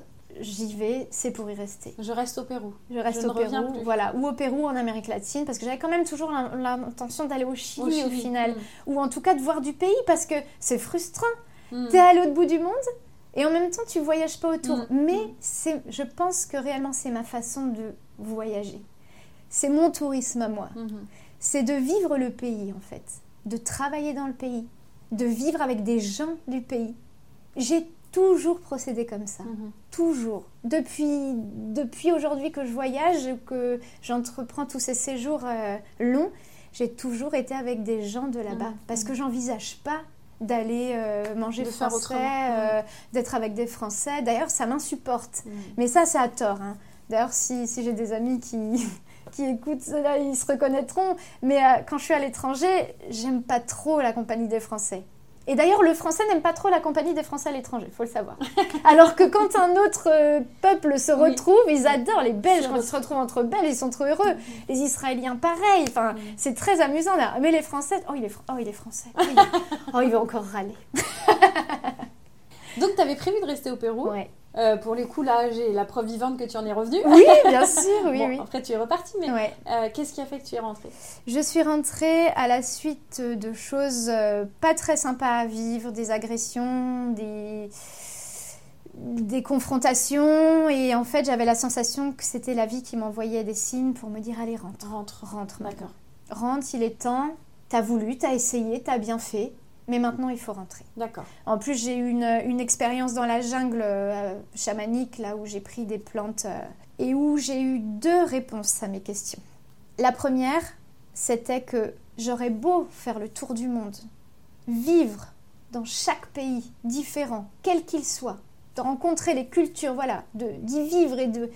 j'y vais, c'est pour y rester. Je reste au Pérou. Je reste Je au Pérou, plus. voilà, ou au Pérou, ou en Amérique latine, parce que j'avais quand même toujours l'in- l'intention d'aller au Chili, Au Chili. au final, Mhm. ou en tout cas de voir du pays, parce que c'est frustrant. Mhm. T'es à l'autre bout du monde et en même temps tu voyages pas autour. Mm. Mais Mm. c'est, je pense que réellement c'est ma façon de voyager. C'est mon tourisme à moi. Mhm. C'est de vivre le pays en fait, de travailler dans le pays, de vivre avec des gens du pays. J'ai toujours procédé comme ça, Mhm. toujours. Depuis, depuis aujourd'hui que je voyage, que j'entreprends tous ces séjours euh, longs, j'ai toujours été avec des gens de là-bas Mhm. parce que j'envisage pas d'aller euh, manger De français, euh, d'être avec des Français. D'ailleurs, ça m'insupporte. Mais ça, c'est à tort. hein. D'ailleurs, si, si j'ai des amis qui, qui écoutent cela, ils se reconnaîtront. Mais euh, quand je suis à l'étranger, j'aime pas trop la compagnie des Français. Et d'ailleurs, le français n'aime pas trop la compagnie des Français à l'étranger, faut le savoir. Alors que quand un autre euh, peuple se Oui. retrouve, ils adorent. Les Belges, quand ils se retrouvent entre Belges, ils sont trop heureux. Les Israéliens, pareil. Enfin, c'est très amusant. là. Mais les Français, oh, il est, oh, il est français. Oh, il, oh, il va encore râler. Donc, tu avais prévu de rester au Pérou? Ouais. Euh, pour les coups, là, j'ai la preuve vivante que tu en es revenu. Oui, bien sûr, oui, Bon, oui. Après, tu es reparti, mais Ouais. euh, qu'est-ce qui a fait que tu es rentrée? Je suis rentrée à la suite de choses euh, pas très sympas à vivre, des agressions, des, des confrontations. Et en fait, j'avais la sensation que c'était la vie qui m'envoyait des signes pour me dire Allez, rentre, Rentre. rentre. D'accord. Rentre, il est temps. T'as voulu, t'as essayé, t'as bien fait. Mais maintenant, il faut rentrer. D'accord. En plus, j'ai eu une, une expérience dans la jungle euh, chamanique, là où j'ai pris des plantes euh, et où j'ai eu deux réponses à mes questions. La première, c'était que j'aurais beau faire le tour du monde, vivre dans chaque pays différent, quel qu'il soit, de rencontrer les cultures, voilà, de d'y vivre et de...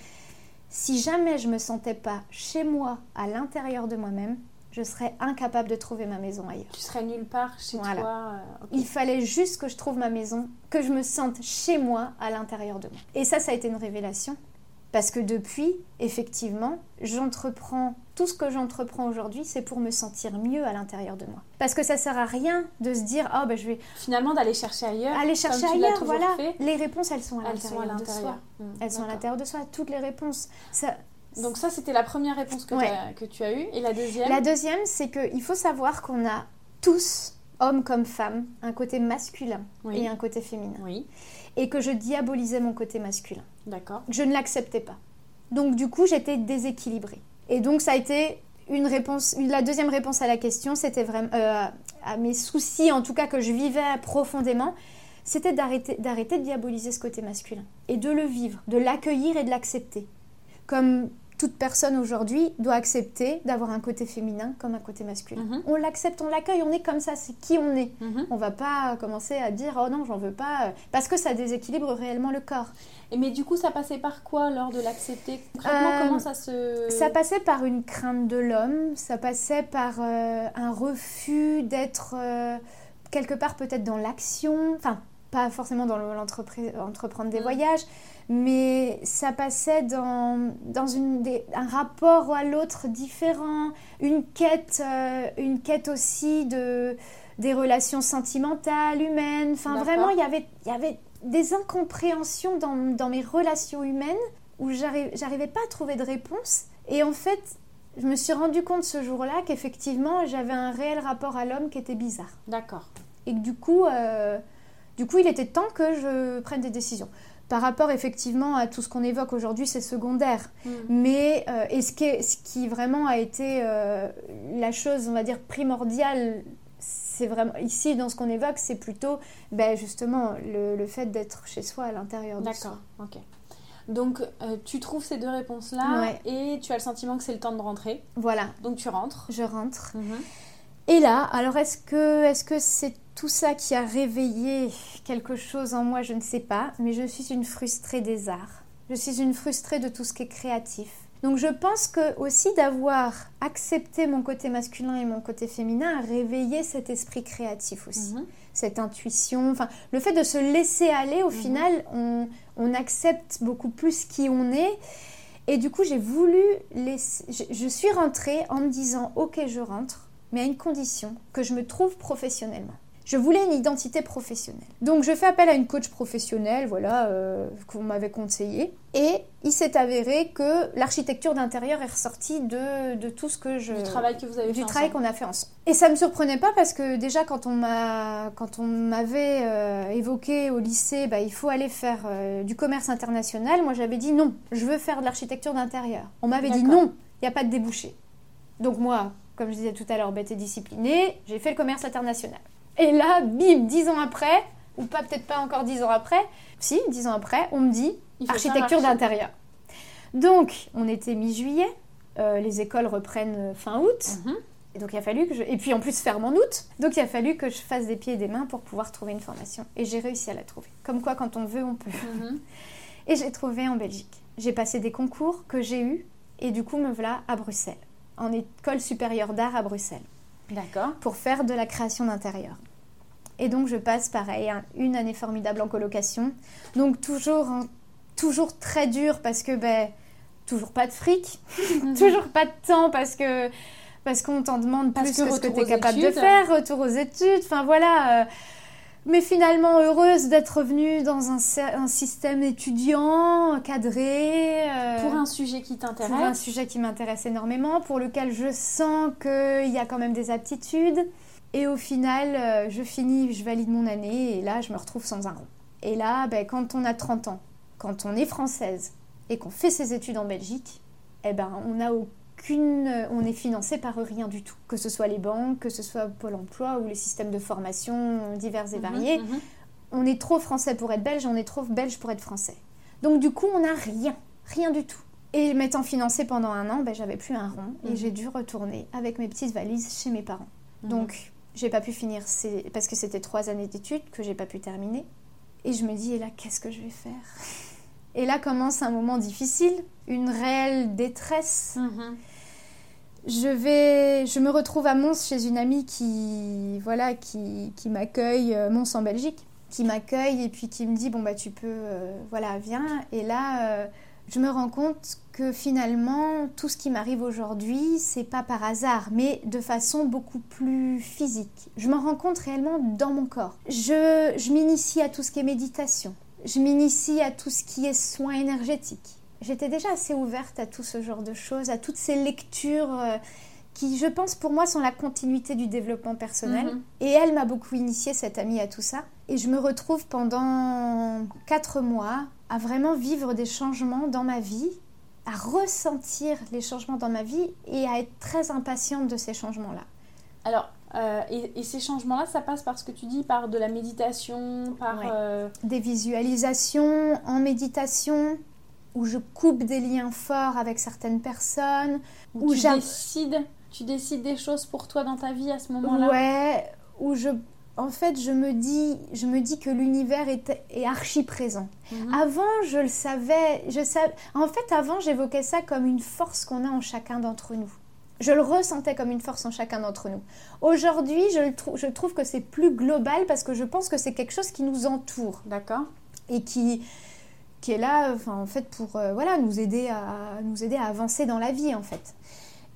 Si jamais je me sentais pas chez moi, à l'intérieur de moi-même, je serais incapable de trouver ma maison ailleurs. Tu serais nulle part chez Voilà. toi. euh. Il fallait juste que je trouve ma maison, que je me sente chez moi, à l'intérieur de moi. Et ça, ça a été une révélation. Parce que depuis, effectivement, j'entreprends, tout ce que j'entreprends aujourd'hui, c'est pour me sentir mieux à l'intérieur de moi. Parce que ça sert à rien de se dire, oh ben je vais Finalement, d'aller chercher ailleurs. aller chercher comme ailleurs, voilà. fait, Les réponses, elles sont à l'intérieur de soi. Elles sont à d'accord. l'intérieur de soi, toutes les réponses. Ça, Donc ça, c'était la première réponse que, Ouais. t'as- que tu as eue. Et la deuxième La deuxième, c'est qu'il faut savoir qu'on a tous, hommes comme femmes, un côté masculin Oui. et un côté féminin. Oui, Et que je diabolisais mon côté masculin. d'accord. Je ne l'acceptais pas. Donc du coup, j'étais déséquilibrée. Et donc ça a été une réponse, la deuxième réponse à la question, c'était vraiment euh, à mes soucis, en tout cas que je vivais profondément, c'était d'arrêter, d'arrêter de diaboliser ce côté masculin et de le vivre, de l'accueillir et de l'accepter. Comme toute personne aujourd'hui doit accepter d'avoir un côté féminin comme un côté masculin. Mhm. On l'accepte, on l'accueille, on est comme ça, c'est qui on est. Mhm. On va pas commencer à dire oh non, j'en veux pas, parce que ça déséquilibre réellement le corps. Et mais du coup, ça passait par quoi lors de l'accepter? Concrètement, Euh, comment ça se. Ça passait par une crainte de l'homme, ça passait par euh, un refus d'être euh, quelque part peut-être dans l'action, enfin pas forcément dans le- l'entreprise- entreprendre des Mm. voyages, mais ça passait dans, dans une, des- un rapport à l'autre différent, une quête, euh, une quête aussi de, des relations sentimentales, humaines, enfin vraiment il y avait, il y avait des incompréhensions dans, dans mes relations humaines où j'arriv- j'arrivais pas à trouver de réponse. Et en fait, je me suis rendu compte ce jour-là qu'effectivement, j'avais un réel rapport à l'homme qui était bizarre. D'accord. Et que du coup, euh, du coup, il était temps que je prenne des décisions. Par rapport effectivement à tout ce qu'on évoque aujourd'hui, c'est secondaire. Mhm. Mais euh, et ce, qui est- ce qui vraiment a été euh, la chose, on va dire, primordiale, c'est vraiment ici dans ce qu'on évoque, c'est plutôt ben, justement le, le fait d'être chez soi à l'intérieur de soi. D'accord. Ok. Donc, euh, tu trouves ces deux réponses-là Ouais. et tu as le sentiment que c'est le temps de rentrer. Voilà, Donc, tu rentres. je rentre. Mhm. Et là, alors est-ce que est-ce que c'est tout ça qui a réveillé quelque chose en moi Je ne sais pas, mais je suis une frustrée des arts. Je suis une frustrée de tout ce qui est créatif. Donc je pense que aussi d'avoir accepté mon côté masculin et mon côté féminin a réveillé cet esprit créatif aussi, Mhm. cette intuition, enfin le fait de se laisser aller au Mhm. final, on, on accepte beaucoup plus qui on est. Et du coup, j'ai voulu laisser. Je, je suis rentrée en me disant Ok, je rentre, mais à une condition que je me trouve professionnellement. Je voulais une identité professionnelle. Donc, je fais appel à une coach professionnelle, voilà, euh, qu'on m'avait conseillé. Et il s'est avéré que l'architecture d'intérieur est ressortie de, de tout ce que je. Du travail que vous avez du fait travail qu'on a fait ensemble. Et ça me surprenait pas parce que déjà quand on m'a quand on m'avait euh, évoqué au lycée, bah, il faut aller faire euh, du commerce international. Moi j'avais dit non, je veux faire de l'architecture d'intérieur. On m'avait dit non, il n'y a pas de débouché. Donc moi, comme je disais tout à l'heure, bête et disciplinée, j'ai fait le commerce international. Et là, bim, dix ans après, ou pas peut-être pas encore dix ans après, si, dix ans après, on me dit architecture d'intérieur. Donc, on était mi-juillet, euh, les écoles reprennent fin août, Mhm. et donc il a fallu que je... Et puis en plus ferme en août, donc il a fallu que je fasse des pieds et des mains pour pouvoir trouver une formation. Et j'ai réussi à la trouver. Comme quoi, quand on veut, on peut. Mhm. Et j'ai trouvé en Belgique. J'ai passé des concours que j'ai eus, et du coup me voilà à Bruxelles, en école supérieure d'art à Bruxelles, D'accord. pour faire de la création d'intérieur. Et donc je passe pareil, un- une année formidable en colocation. Donc toujours, en- toujours très dur parce que ben, toujours pas de fric, toujours pas de temps parce que parce qu'on t'en demande Parce plus que que, ce que tu es capable de faire, retour aux études, enfin voilà. euh, mais finalement heureuse d'être venue dans un, système étudiant, cadré. euh, Pour un sujet qui pour un t'intéresse. sujet qui m'intéresse énormément, pour lequel je sens qu'il y a quand même des aptitudes. Et au final, euh, je finis, je valide mon année et là, je me retrouve sans un rond. Et là, ben, quand on a 30 ans, quand on est française et qu'on fait ses études en Belgique, eh ben, on n'a aucune, on est financé par rien du tout. Que ce soit les banques, que ce soit Pôle emploi ou les systèmes de formation divers et Mhm, variés mhm. on est trop français pour être belge, on est trop belge pour être français. Donc du coup, on n'a rien, rien du tout. Et m'étant financée pendant un an, ben, j'avais plus un rond et Mhm. j'ai dû retourner avec mes petites valises chez mes parents. Donc j'ai pas pu finir ces... parce que c'était trois années d'études que j'ai pas pu terminer. Et je me dis, et là, qu'est-ce que je vais faire? Et là commence un moment difficile, une réelle détresse. Mhm. Je vais, je me retrouve à Mons chez une amie qui, voilà, qui, qui m'accueille, euh, Mons en Belgique, qui m'accueille et puis qui me dit bon bah tu peux, euh, voilà, viens. Et là, euh, je me rends compte que finalement tout ce qui m'arrive aujourd'hui, c'est pas par hasard, mais de façon beaucoup plus physique. Je m'en rends compte réellement dans mon corps. Je, je m'initie à tout ce qui est méditation. Je m'initie à tout ce qui est soins énergétiques. J'étais déjà assez ouverte à tout ce genre de choses, à toutes ces lectures euh, qui, je pense, pour moi, sont la continuité du développement personnel. Mhm. Et elle m'a beaucoup initiée, cette amie, à tout ça. Et je me retrouve pendant quatre mois à vraiment vivre des changements dans ma vie, à ressentir les changements dans ma vie et à être très impatiente de ces changements-là. Alors, euh, et, ces changements-là, ça passe par ce que tu dis, par de la méditation, par... Euh, des visualisations en méditation, où je coupe des liens forts avec certaines personnes, où, tu décides, tu décides des choses pour toi dans ta vie à ce moment-là? Ouais, où je en fait, je me dis, je me dis que l'univers est, est, archi présent. Mhm. Avant, je le savais, je savais. En fait, avant, j'évoquais ça comme une force qu'on a en chacun d'entre nous. Je le ressentais comme une force en chacun d'entre nous. Aujourd'hui, je, je trouve que c'est plus global parce que je pense que c'est quelque chose qui nous entoure. D'accord. Et qui, qui est là, enfin, en fait, pour euh, voilà, nous, aider à, nous aider à avancer dans la vie, en fait.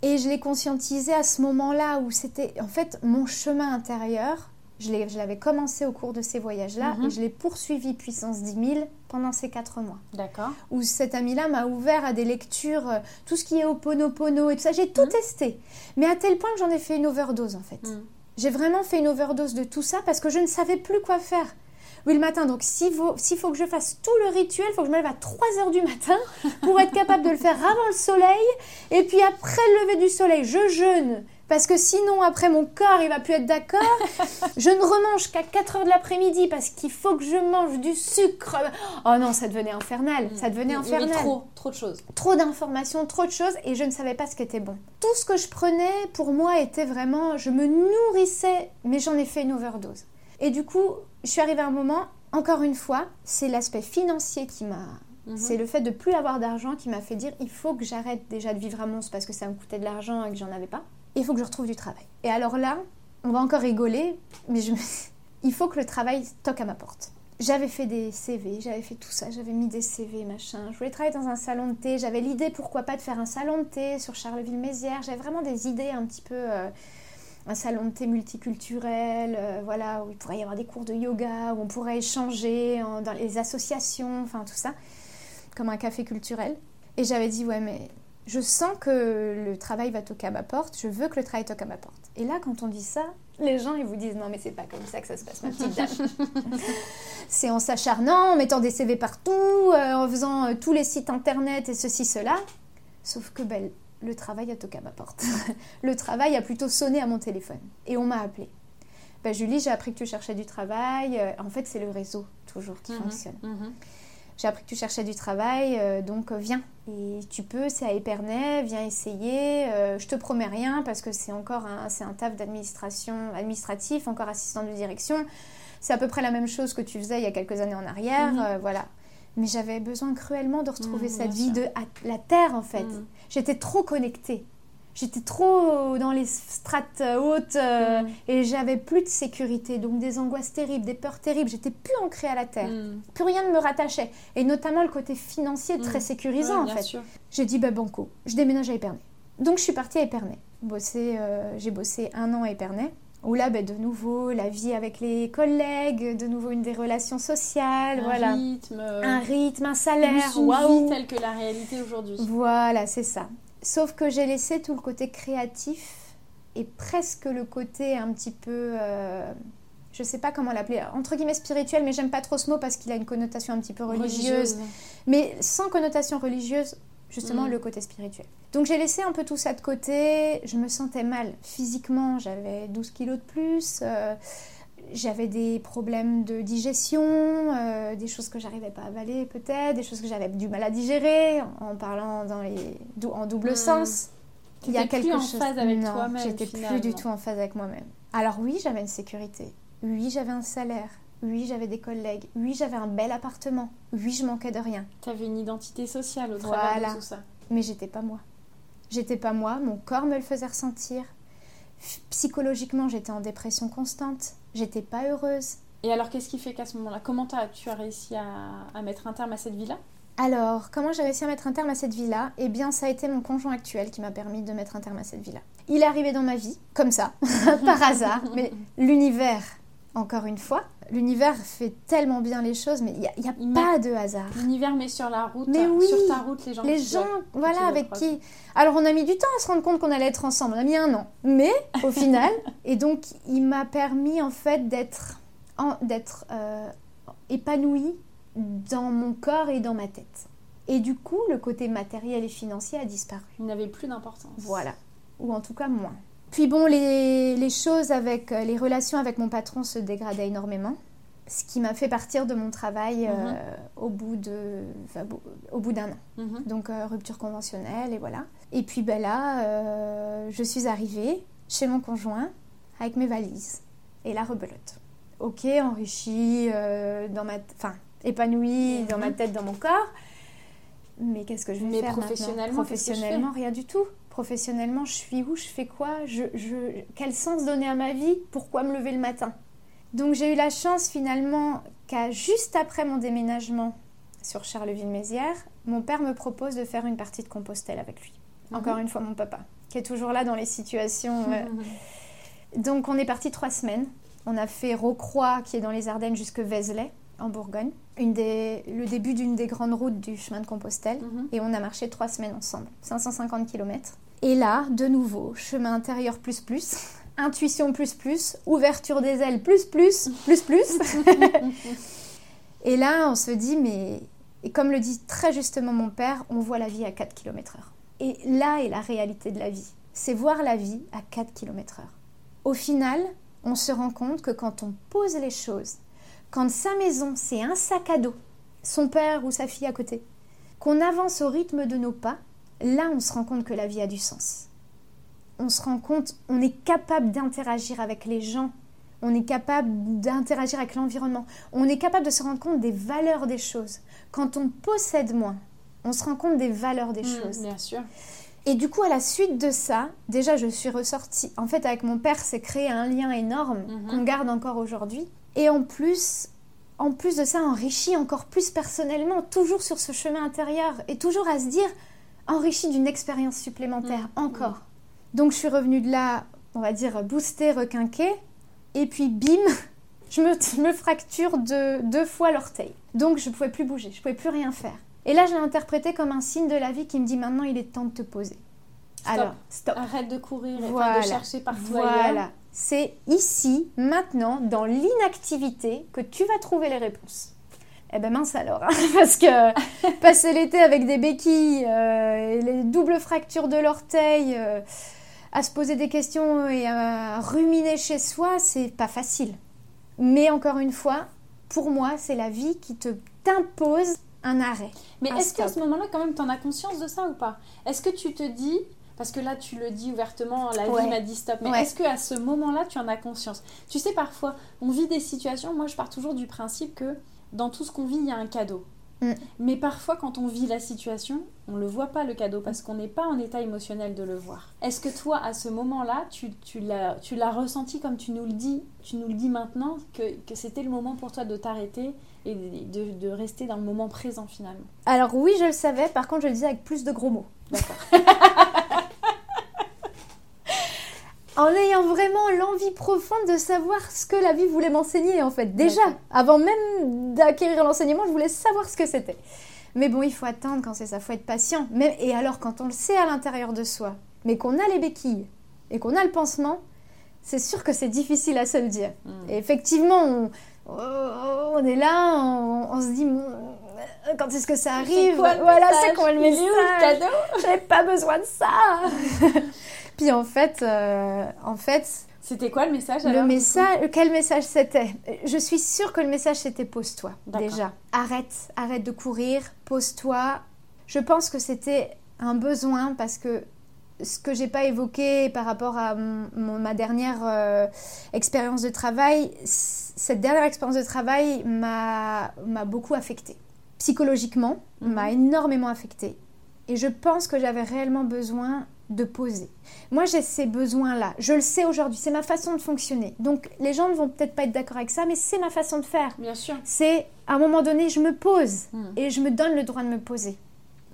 Et je l'ai conscientisé à ce moment-là où c'était, en fait, mon chemin intérieur je l'avais commencé au cours de ces voyages-là et mhm. je l'ai poursuivi puissance 10 000 pendant ces quatre mois. D'accord. Où cet ami-là m'a ouvert à des lectures, euh, tout ce qui est Oponopono et tout ça. J'ai tout mhm. testé. Mais à tel point que j'en ai fait une overdose en fait. Mhm. J'ai vraiment fait une overdose de tout ça parce que je ne savais plus quoi faire. Oui, le matin. Donc, s'il faut, faut, que je fasse tout le rituel, il faut que je me lève à 3 heures du matin pour être capable de le faire avant le soleil. Et puis, après le lever du soleil, je jeûne parce que sinon après mon corps il va plus être d'accord. je ne remange qu'à 4 heures de l'après-midi parce qu'il faut que je mange du sucre. Oh non, ça devenait infernal, ça devenait infernal. Il y trop, trop de choses. Trop d'informations, trop de choses et je ne savais pas ce qui était bon. Tout ce que je prenais pour moi était vraiment, je me nourrissais, mais j'en ai fait une overdose. Et du coup, je suis arrivée à un moment, encore une fois, c'est l'aspect financier qui m'a mhm. C'est le fait de plus avoir d'argent qui m'a fait dire il faut que j'arrête déjà de vivre à Mons parce que ça me coûtait de l'argent et que j'en avais pas il faut que je retrouve du travail. Et alors là, on va encore rigoler, mais je il faut que le travail toque à ma porte. J'avais fait des CV, j'avais fait tout ça, j'avais mis des CV, machin. Je voulais travailler dans un salon de thé, j'avais l'idée, pourquoi pas, de faire un salon de thé sur Charleville-Mézières. J'avais vraiment des idées un petit peu... Euh, un salon de thé multiculturel, euh, voilà, où il pourrait y avoir des cours de yoga, où on pourrait échanger dans les associations, enfin tout ça, comme un café culturel. Et j'avais dit, ouais, mais je sens que le travail va toquer à ma porte, je veux que le travail toque à ma porte. Et là, quand on dit ça, les gens, ils vous disent non, mais c'est pas comme ça que ça se passe, ma petite dame. c'est en s'acharnant, en mettant des CV partout, euh, en faisant euh, tous les sites internet et ceci, cela. Sauf que ben, le travail a toqué à ma porte. le travail a plutôt sonné à mon téléphone. Et on m'a appelé. Ben, Julie, j'ai appris que tu cherchais du travail. Euh, en fait, c'est le réseau, toujours, qui mhm, fonctionne. Mhm j'ai appris que tu cherchais du travail, euh, donc euh, viens. Et tu peux, c'est à Épernay, viens essayer. Euh, je te promets rien parce que c'est encore un, c'est un taf d'administration, administratif, encore assistant de direction. C'est à peu près la même chose que tu faisais il y a quelques années en arrière, mhm. voilà. Mais j'avais besoin cruellement de retrouver cette vie de la terre en fait. J'étais trop connectée. J'étais trop dans les strates hautes euh, mm. et j'avais plus de sécurité, donc des angoisses terribles, des peurs terribles. J'étais plus ancrée à la terre. Mm. Plus rien ne me rattachait. Et notamment le côté financier très mm. sécurisant en fait. J'ai dit, bah banco, je déménage à Épernay. Donc je suis partie à Épernay. Euh, j'ai bossé un an à Épernay. Où là, bah, de nouveau, la vie avec les collègues, de nouveau une des relations sociales, un voilà. Rythme, un rythme, un salaire, waouh. tel que la réalité aujourd'hui. Voilà, c'est ça. Sauf que j'ai laissé tout le côté créatif et presque le côté un petit peu, euh, je sais pas comment l'appeler, entre guillemets spirituel, mais j'aime pas trop ce mot parce qu'il a une connotation un petit peu religieuse. Mais sans connotation religieuse, justement mm. le côté spirituel. Donc j'ai laissé un peu tout ça de côté, je me sentais mal physiquement, j'avais 12 kilos de plus. Euh, j'avais des problèmes de digestion, euh, des choses que j'arrivais pas à avaler peut-être, des choses que j'avais du mal à digérer en parlant dans les, en double hmm. sens. Il y a quelque plus chose. en phase avec toi-même. J'étais plus du tout en phase avec moi-même. Alors oui, j'avais une sécurité. Oui, j'avais un salaire. Oui, j'avais des collègues. Oui, j'avais un bel appartement. Oui, je manquais de rien. Tu avais une identité sociale au travers de tout ça. Mais j'étais pas moi. J'étais pas moi. Mon corps me le faisait ressentir. Psychologiquement, j'étais en dépression constante. J'étais pas heureuse. Et alors, qu'est-ce qui fait qu'à ce moment-là, comment as, tu as réussi à, mettre un terme à cette vie-là? Alors, comment j'ai réussi à mettre un terme à cette vie-là? Eh bien, ça a été mon conjoint actuel qui m'a permis de mettre un terme à cette vie-là. Il est arrivé dans ma vie, comme ça, par hasard, mais l'univers, encore une fois, l'univers fait tellement bien les choses, mais il n'y a, pas de hasard. L'univers met sur la route, mais oui, sur ta route, les gens. Les gens, voilà, avec qui. Alors, on a mis du temps à se rendre compte qu'on allait être ensemble. On a mis un an, mais au final, et donc, il m'a permis en fait d'être, d'être euh, épanouie dans mon corps et dans ma tête. Et du coup, le côté matériel et financier a disparu. Il n'avait plus d'importance. Voilà. Ou en tout cas moins. Puis bon, les, les choses avec euh, les relations avec mon patron se dégradaient énormément ce qui m'a fait partir de mon travail euh, Mhm. au bout de enfin, au bout d'un an. Mhm. Donc euh, rupture conventionnelle et voilà. Et puis ben là, euh, je suis arrivée chez mon conjoint avec mes valises et la rebelote. Ok, enrichie, dans ma, enfin épanouie dans ma Mhm. tête, dans mon corps. Mais qu'est-ce que je vais Mais faire professionnellement, maintenant Professionnellement, rien du tout. Professionnellement, je suis où Je fais quoi je, je- Quel sens donner à ma vie Pourquoi me lever le matin? Donc j'ai eu la chance finalement qu'à juste après mon déménagement sur Charleville-Mézières, mon père me propose de faire une partie de Compostelle avec lui. Mhm. Encore une fois mon papa, qui est toujours là dans les situations. euh. Donc on est parti trois semaines. On a fait Rocroi, qui est dans les Ardennes, jusque Vézelay, en Bourgogne. Une des, le début d'une des grandes routes du chemin de Compostelle. Mhm. Et on a marché trois semaines ensemble, 550 km. Et là, de nouveau, chemin intérieur plus plus, intuition plus plus, ouverture des ailes plus plus, plus plus. et là, on se dit, mais... Et comme le dit très justement mon père, on voit la vie à 4 km heure. Et là est la réalité de la vie. C'est voir la vie à 4 km heure. Au final, on se rend compte que quand on pose les choses, quand sa maison, c'est un sac à dos, son père ou sa fille à côté, qu'on avance au rythme de nos pas, là on se rend compte que la vie a du sens. On se rend compte, on est capable d'interagir avec les gens, on est capable d'interagir avec l'environnement, on est capable de se rendre compte des valeurs des choses. Quand on possède moins, on se rend compte des valeurs des Mhm, choses. Bien sûr. Et du coup, à la suite de ça, déjà, je suis ressortie. En fait, avec mon père, c'est créé un lien énorme Mhm. qu'on garde encore aujourd'hui. Et en plus, en plus de ça, enrichi encore plus personnellement, toujours sur ce chemin intérieur et toujours à se dire enrichi d'une expérience supplémentaire Mhm. encore. Donc, je suis revenue de là, on va dire boostée, requinquée. Et puis, bim, je me, je me fracture de, deux fois l'orteil. Donc, je ne pouvais plus bouger, je ne pouvais plus rien faire. Et là, je l'ai interprété comme un signe de la vie qui me dit maintenant, il est temps de te poser. Stop. Alors, stop. Arrête de courir et Voilà. de chercher partout ailleurs. C'est ici, maintenant, dans l'inactivité, que tu vas trouver les réponses. Eh ben mince alors, hein, parce que passer l'été avec des béquilles, euh, et les doubles fractures de l'orteil, euh, à se poser des questions et à ruminer chez soi, c'est pas facile. Mais encore une fois, pour moi, c'est la vie qui te t'impose un arrêt. Mais est-ce qu'à stop. ce moment-là, quand même, tu en as conscience de ça ou pas? Est-ce que tu te dis, parce que là, tu le dis ouvertement, la Ouais. vie m'a dit stop, mais Ouais. est-ce qu'à ce moment-là, tu en as conscience? Tu sais, parfois, on vit des situations, moi, je pars toujours du principe que dans tout ce qu'on vit, il y a un cadeau. Mm. Mais parfois, quand on vit la situation, on le voit pas le cadeau parce qu'on n'est pas en état émotionnel de le voir. Est-ce que toi, à ce moment-là, tu, l'as tu l'as ressenti comme tu nous le dis, tu nous le dis maintenant, que, que c'était le moment pour toi de t'arrêter et de, de rester dans le moment présent finalement? Alors oui, je le savais, par contre, je le disais avec plus de gros mots. D'accord. Vraiment l'envie profonde de savoir ce que la vie voulait m'enseigner, en fait. Déjà, avant même d'acquérir l'enseignement, je voulais savoir ce que c'était. Mais bon, il faut attendre quand c'est ça, il faut être patient. Mais, et alors, quand on le sait à l'intérieur de soi, mais qu'on a les béquilles et qu'on a le pansement, c'est sûr que c'est difficile à se le dire. Mm. Et effectivement, on, on est là, on, on se dit, quand est-ce que ça arrive Voilà, c'est quoi le message J'avais pas besoin de ça Puis en fait, euh, en fait, C'était quoi le message le alors, coup message, quel message c'était? Je suis sûre que le message c'était pose-toi déjà. Arrête, arrête de courir, pose-toi. Je pense que c'était un besoin parce que ce que j'ai pas évoqué par rapport à mon- ma dernière euh, expérience de travail, cette dernière expérience de travail m'a beaucoup affectée. Psychologiquement, Mhm. m'a énormément affectée. Et je pense que j'avais réellement besoin de poser. Moi, j'ai ces besoins-là. Je le sais aujourd'hui. C'est ma façon de fonctionner. Donc, les gens ne vont peut-être pas être d'accord avec ça, mais c'est ma façon de faire. Bien sûr. C'est, à un moment donné, je me pose Mm. et je me donne le droit de me poser.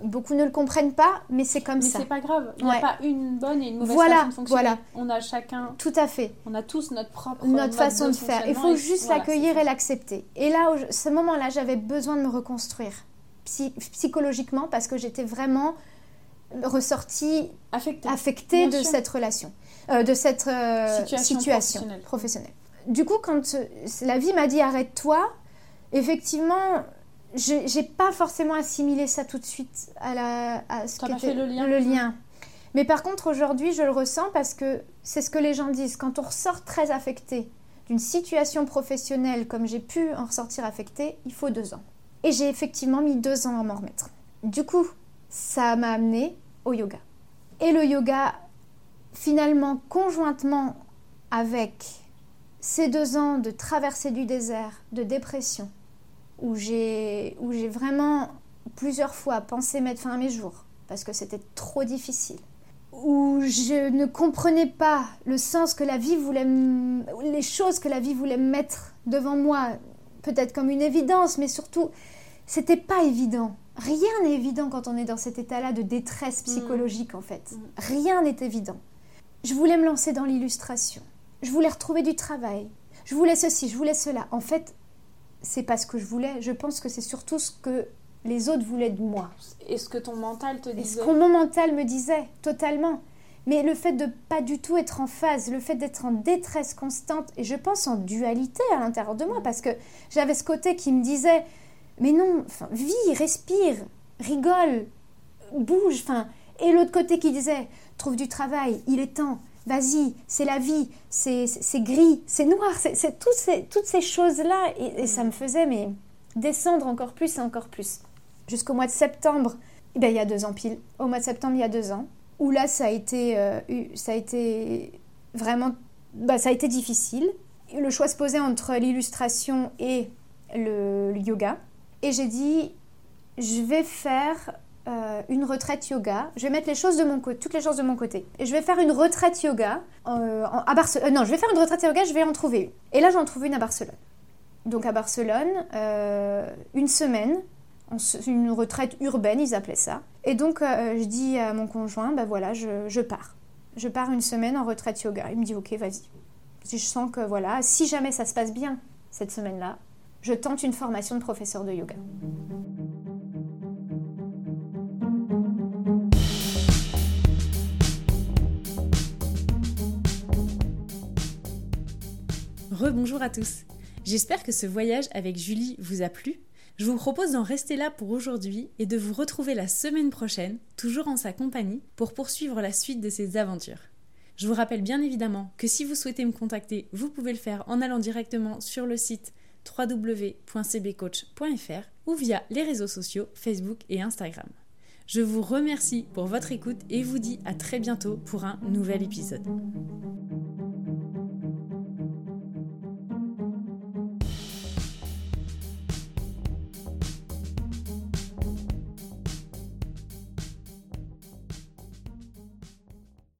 Beaucoup ne le comprennent pas, mais c'est comme Mais ça. c'est pas grave. Il n'y Ouais. a pas une bonne et une mauvaise Voilà, façon de fonctionner. voilà. On a chacun, Tout à fait. on a tous notre propre Notre façon de, faire. Il faut et juste l'accueillir et l'accepter. Et là, ce moment-là, j'avais besoin de me reconstruire psy- psychologiquement parce que j'étais vraiment ressortie ça. affecté. Bien de sûr. cette relation, euh, de cette euh, Situation situation, professionnelle. professionnelle. Du coup, quand euh, la vie m'a dit arrête-toi, effectivement, j'ai pas forcément assimilé ça tout de suite à, la, à ce qu'était le lien. le lien. Mais par contre, aujourd'hui, je le ressens parce que c'est ce que les gens disent. Quand on ressort très affecté d'une situation professionnelle comme j'ai pu en ressortir affecté, il faut deux ans. Et j'ai effectivement mis deux ans à m'en remettre. Du coup, ça m'a amené au yoga. Et le yoga, finalement, conjointement avec ces deux ans de traversée du désert, de dépression, où j'ai vraiment plusieurs fois pensé mettre fin à mes jours, parce que c'était trop difficile, où je ne comprenais pas le sens que la vie voulait, les choses que la vie voulait mettre devant moi, peut-être comme une évidence, mais surtout, c'était pas évident. Rien n'est évident quand on est dans cet état-là de détresse mm. psychologique, en fait. Mm. Rien n'est évident. Je voulais me lancer dans l'illustration. Je voulais retrouver du travail. Je voulais ceci, je voulais cela. En fait, c'est pas ce que je voulais. Je pense que c'est surtout ce que les autres voulaient de moi. Et ce que ton mental te disait. Et ce que mon mental me disait, totalement. Mais le fait de pas du tout être en phase, le fait d'être en détresse constante, et je pense en dualité à l'intérieur de moi, parce que j'avais ce côté qui me disait, mais non, vis, respire, rigole, bouge, enfin, et l'autre côté qui disait, trouve du travail, il est temps, vas-y, c'est la vie, c'est gris, c'est noir, c'est toutes ces, toutes ces choses-là, et, ça me faisait mais descendre encore plus et encore plus. Jusqu'au mois de septembre, eh ben, il y a deux ans pile, au mois de septembre il y a deux ans, où là ça a été, euh, ça a été vraiment, bah, ça a été difficile. Le choix se posait entre l'illustration et le, yoga. Et j'ai dit, je vais faire euh, une retraite yoga. Je vais mettre les choses de mon côté, toutes les choses de mon côté. Et je vais faire une retraite yoga euh, à Barcelone. non, je vais faire une retraite yoga, je vais en trouver une. Et là, j'en trouve une à Barcelone. Donc à Barcelone, une semaine, une retraite urbaine, ils appelaient ça. Et donc, euh, je dis à mon conjoint, ben voilà, je, pars. Je pars une semaine en retraite yoga. Il me dit, ok, vas-y. Je sens que voilà, si jamais ça se passe bien cette semaine-là, je tente une formation de professeur de yoga. Rebonjour à tous. J'espère que ce voyage avec Julie vous a plu je vous propose d'en rester là pour aujourd'hui et de vous retrouver la semaine prochaine, toujours en sa compagnie, pour poursuivre la suite de ces aventures. Je vous rappelle bien évidemment que si vous souhaitez me contacter, vous pouvez le faire en allant directement sur le site www.cbcoach.fr ou via les réseaux sociaux Facebook et Instagram. Je vous remercie pour votre écoute et vous dis à très bientôt pour un nouvel épisode.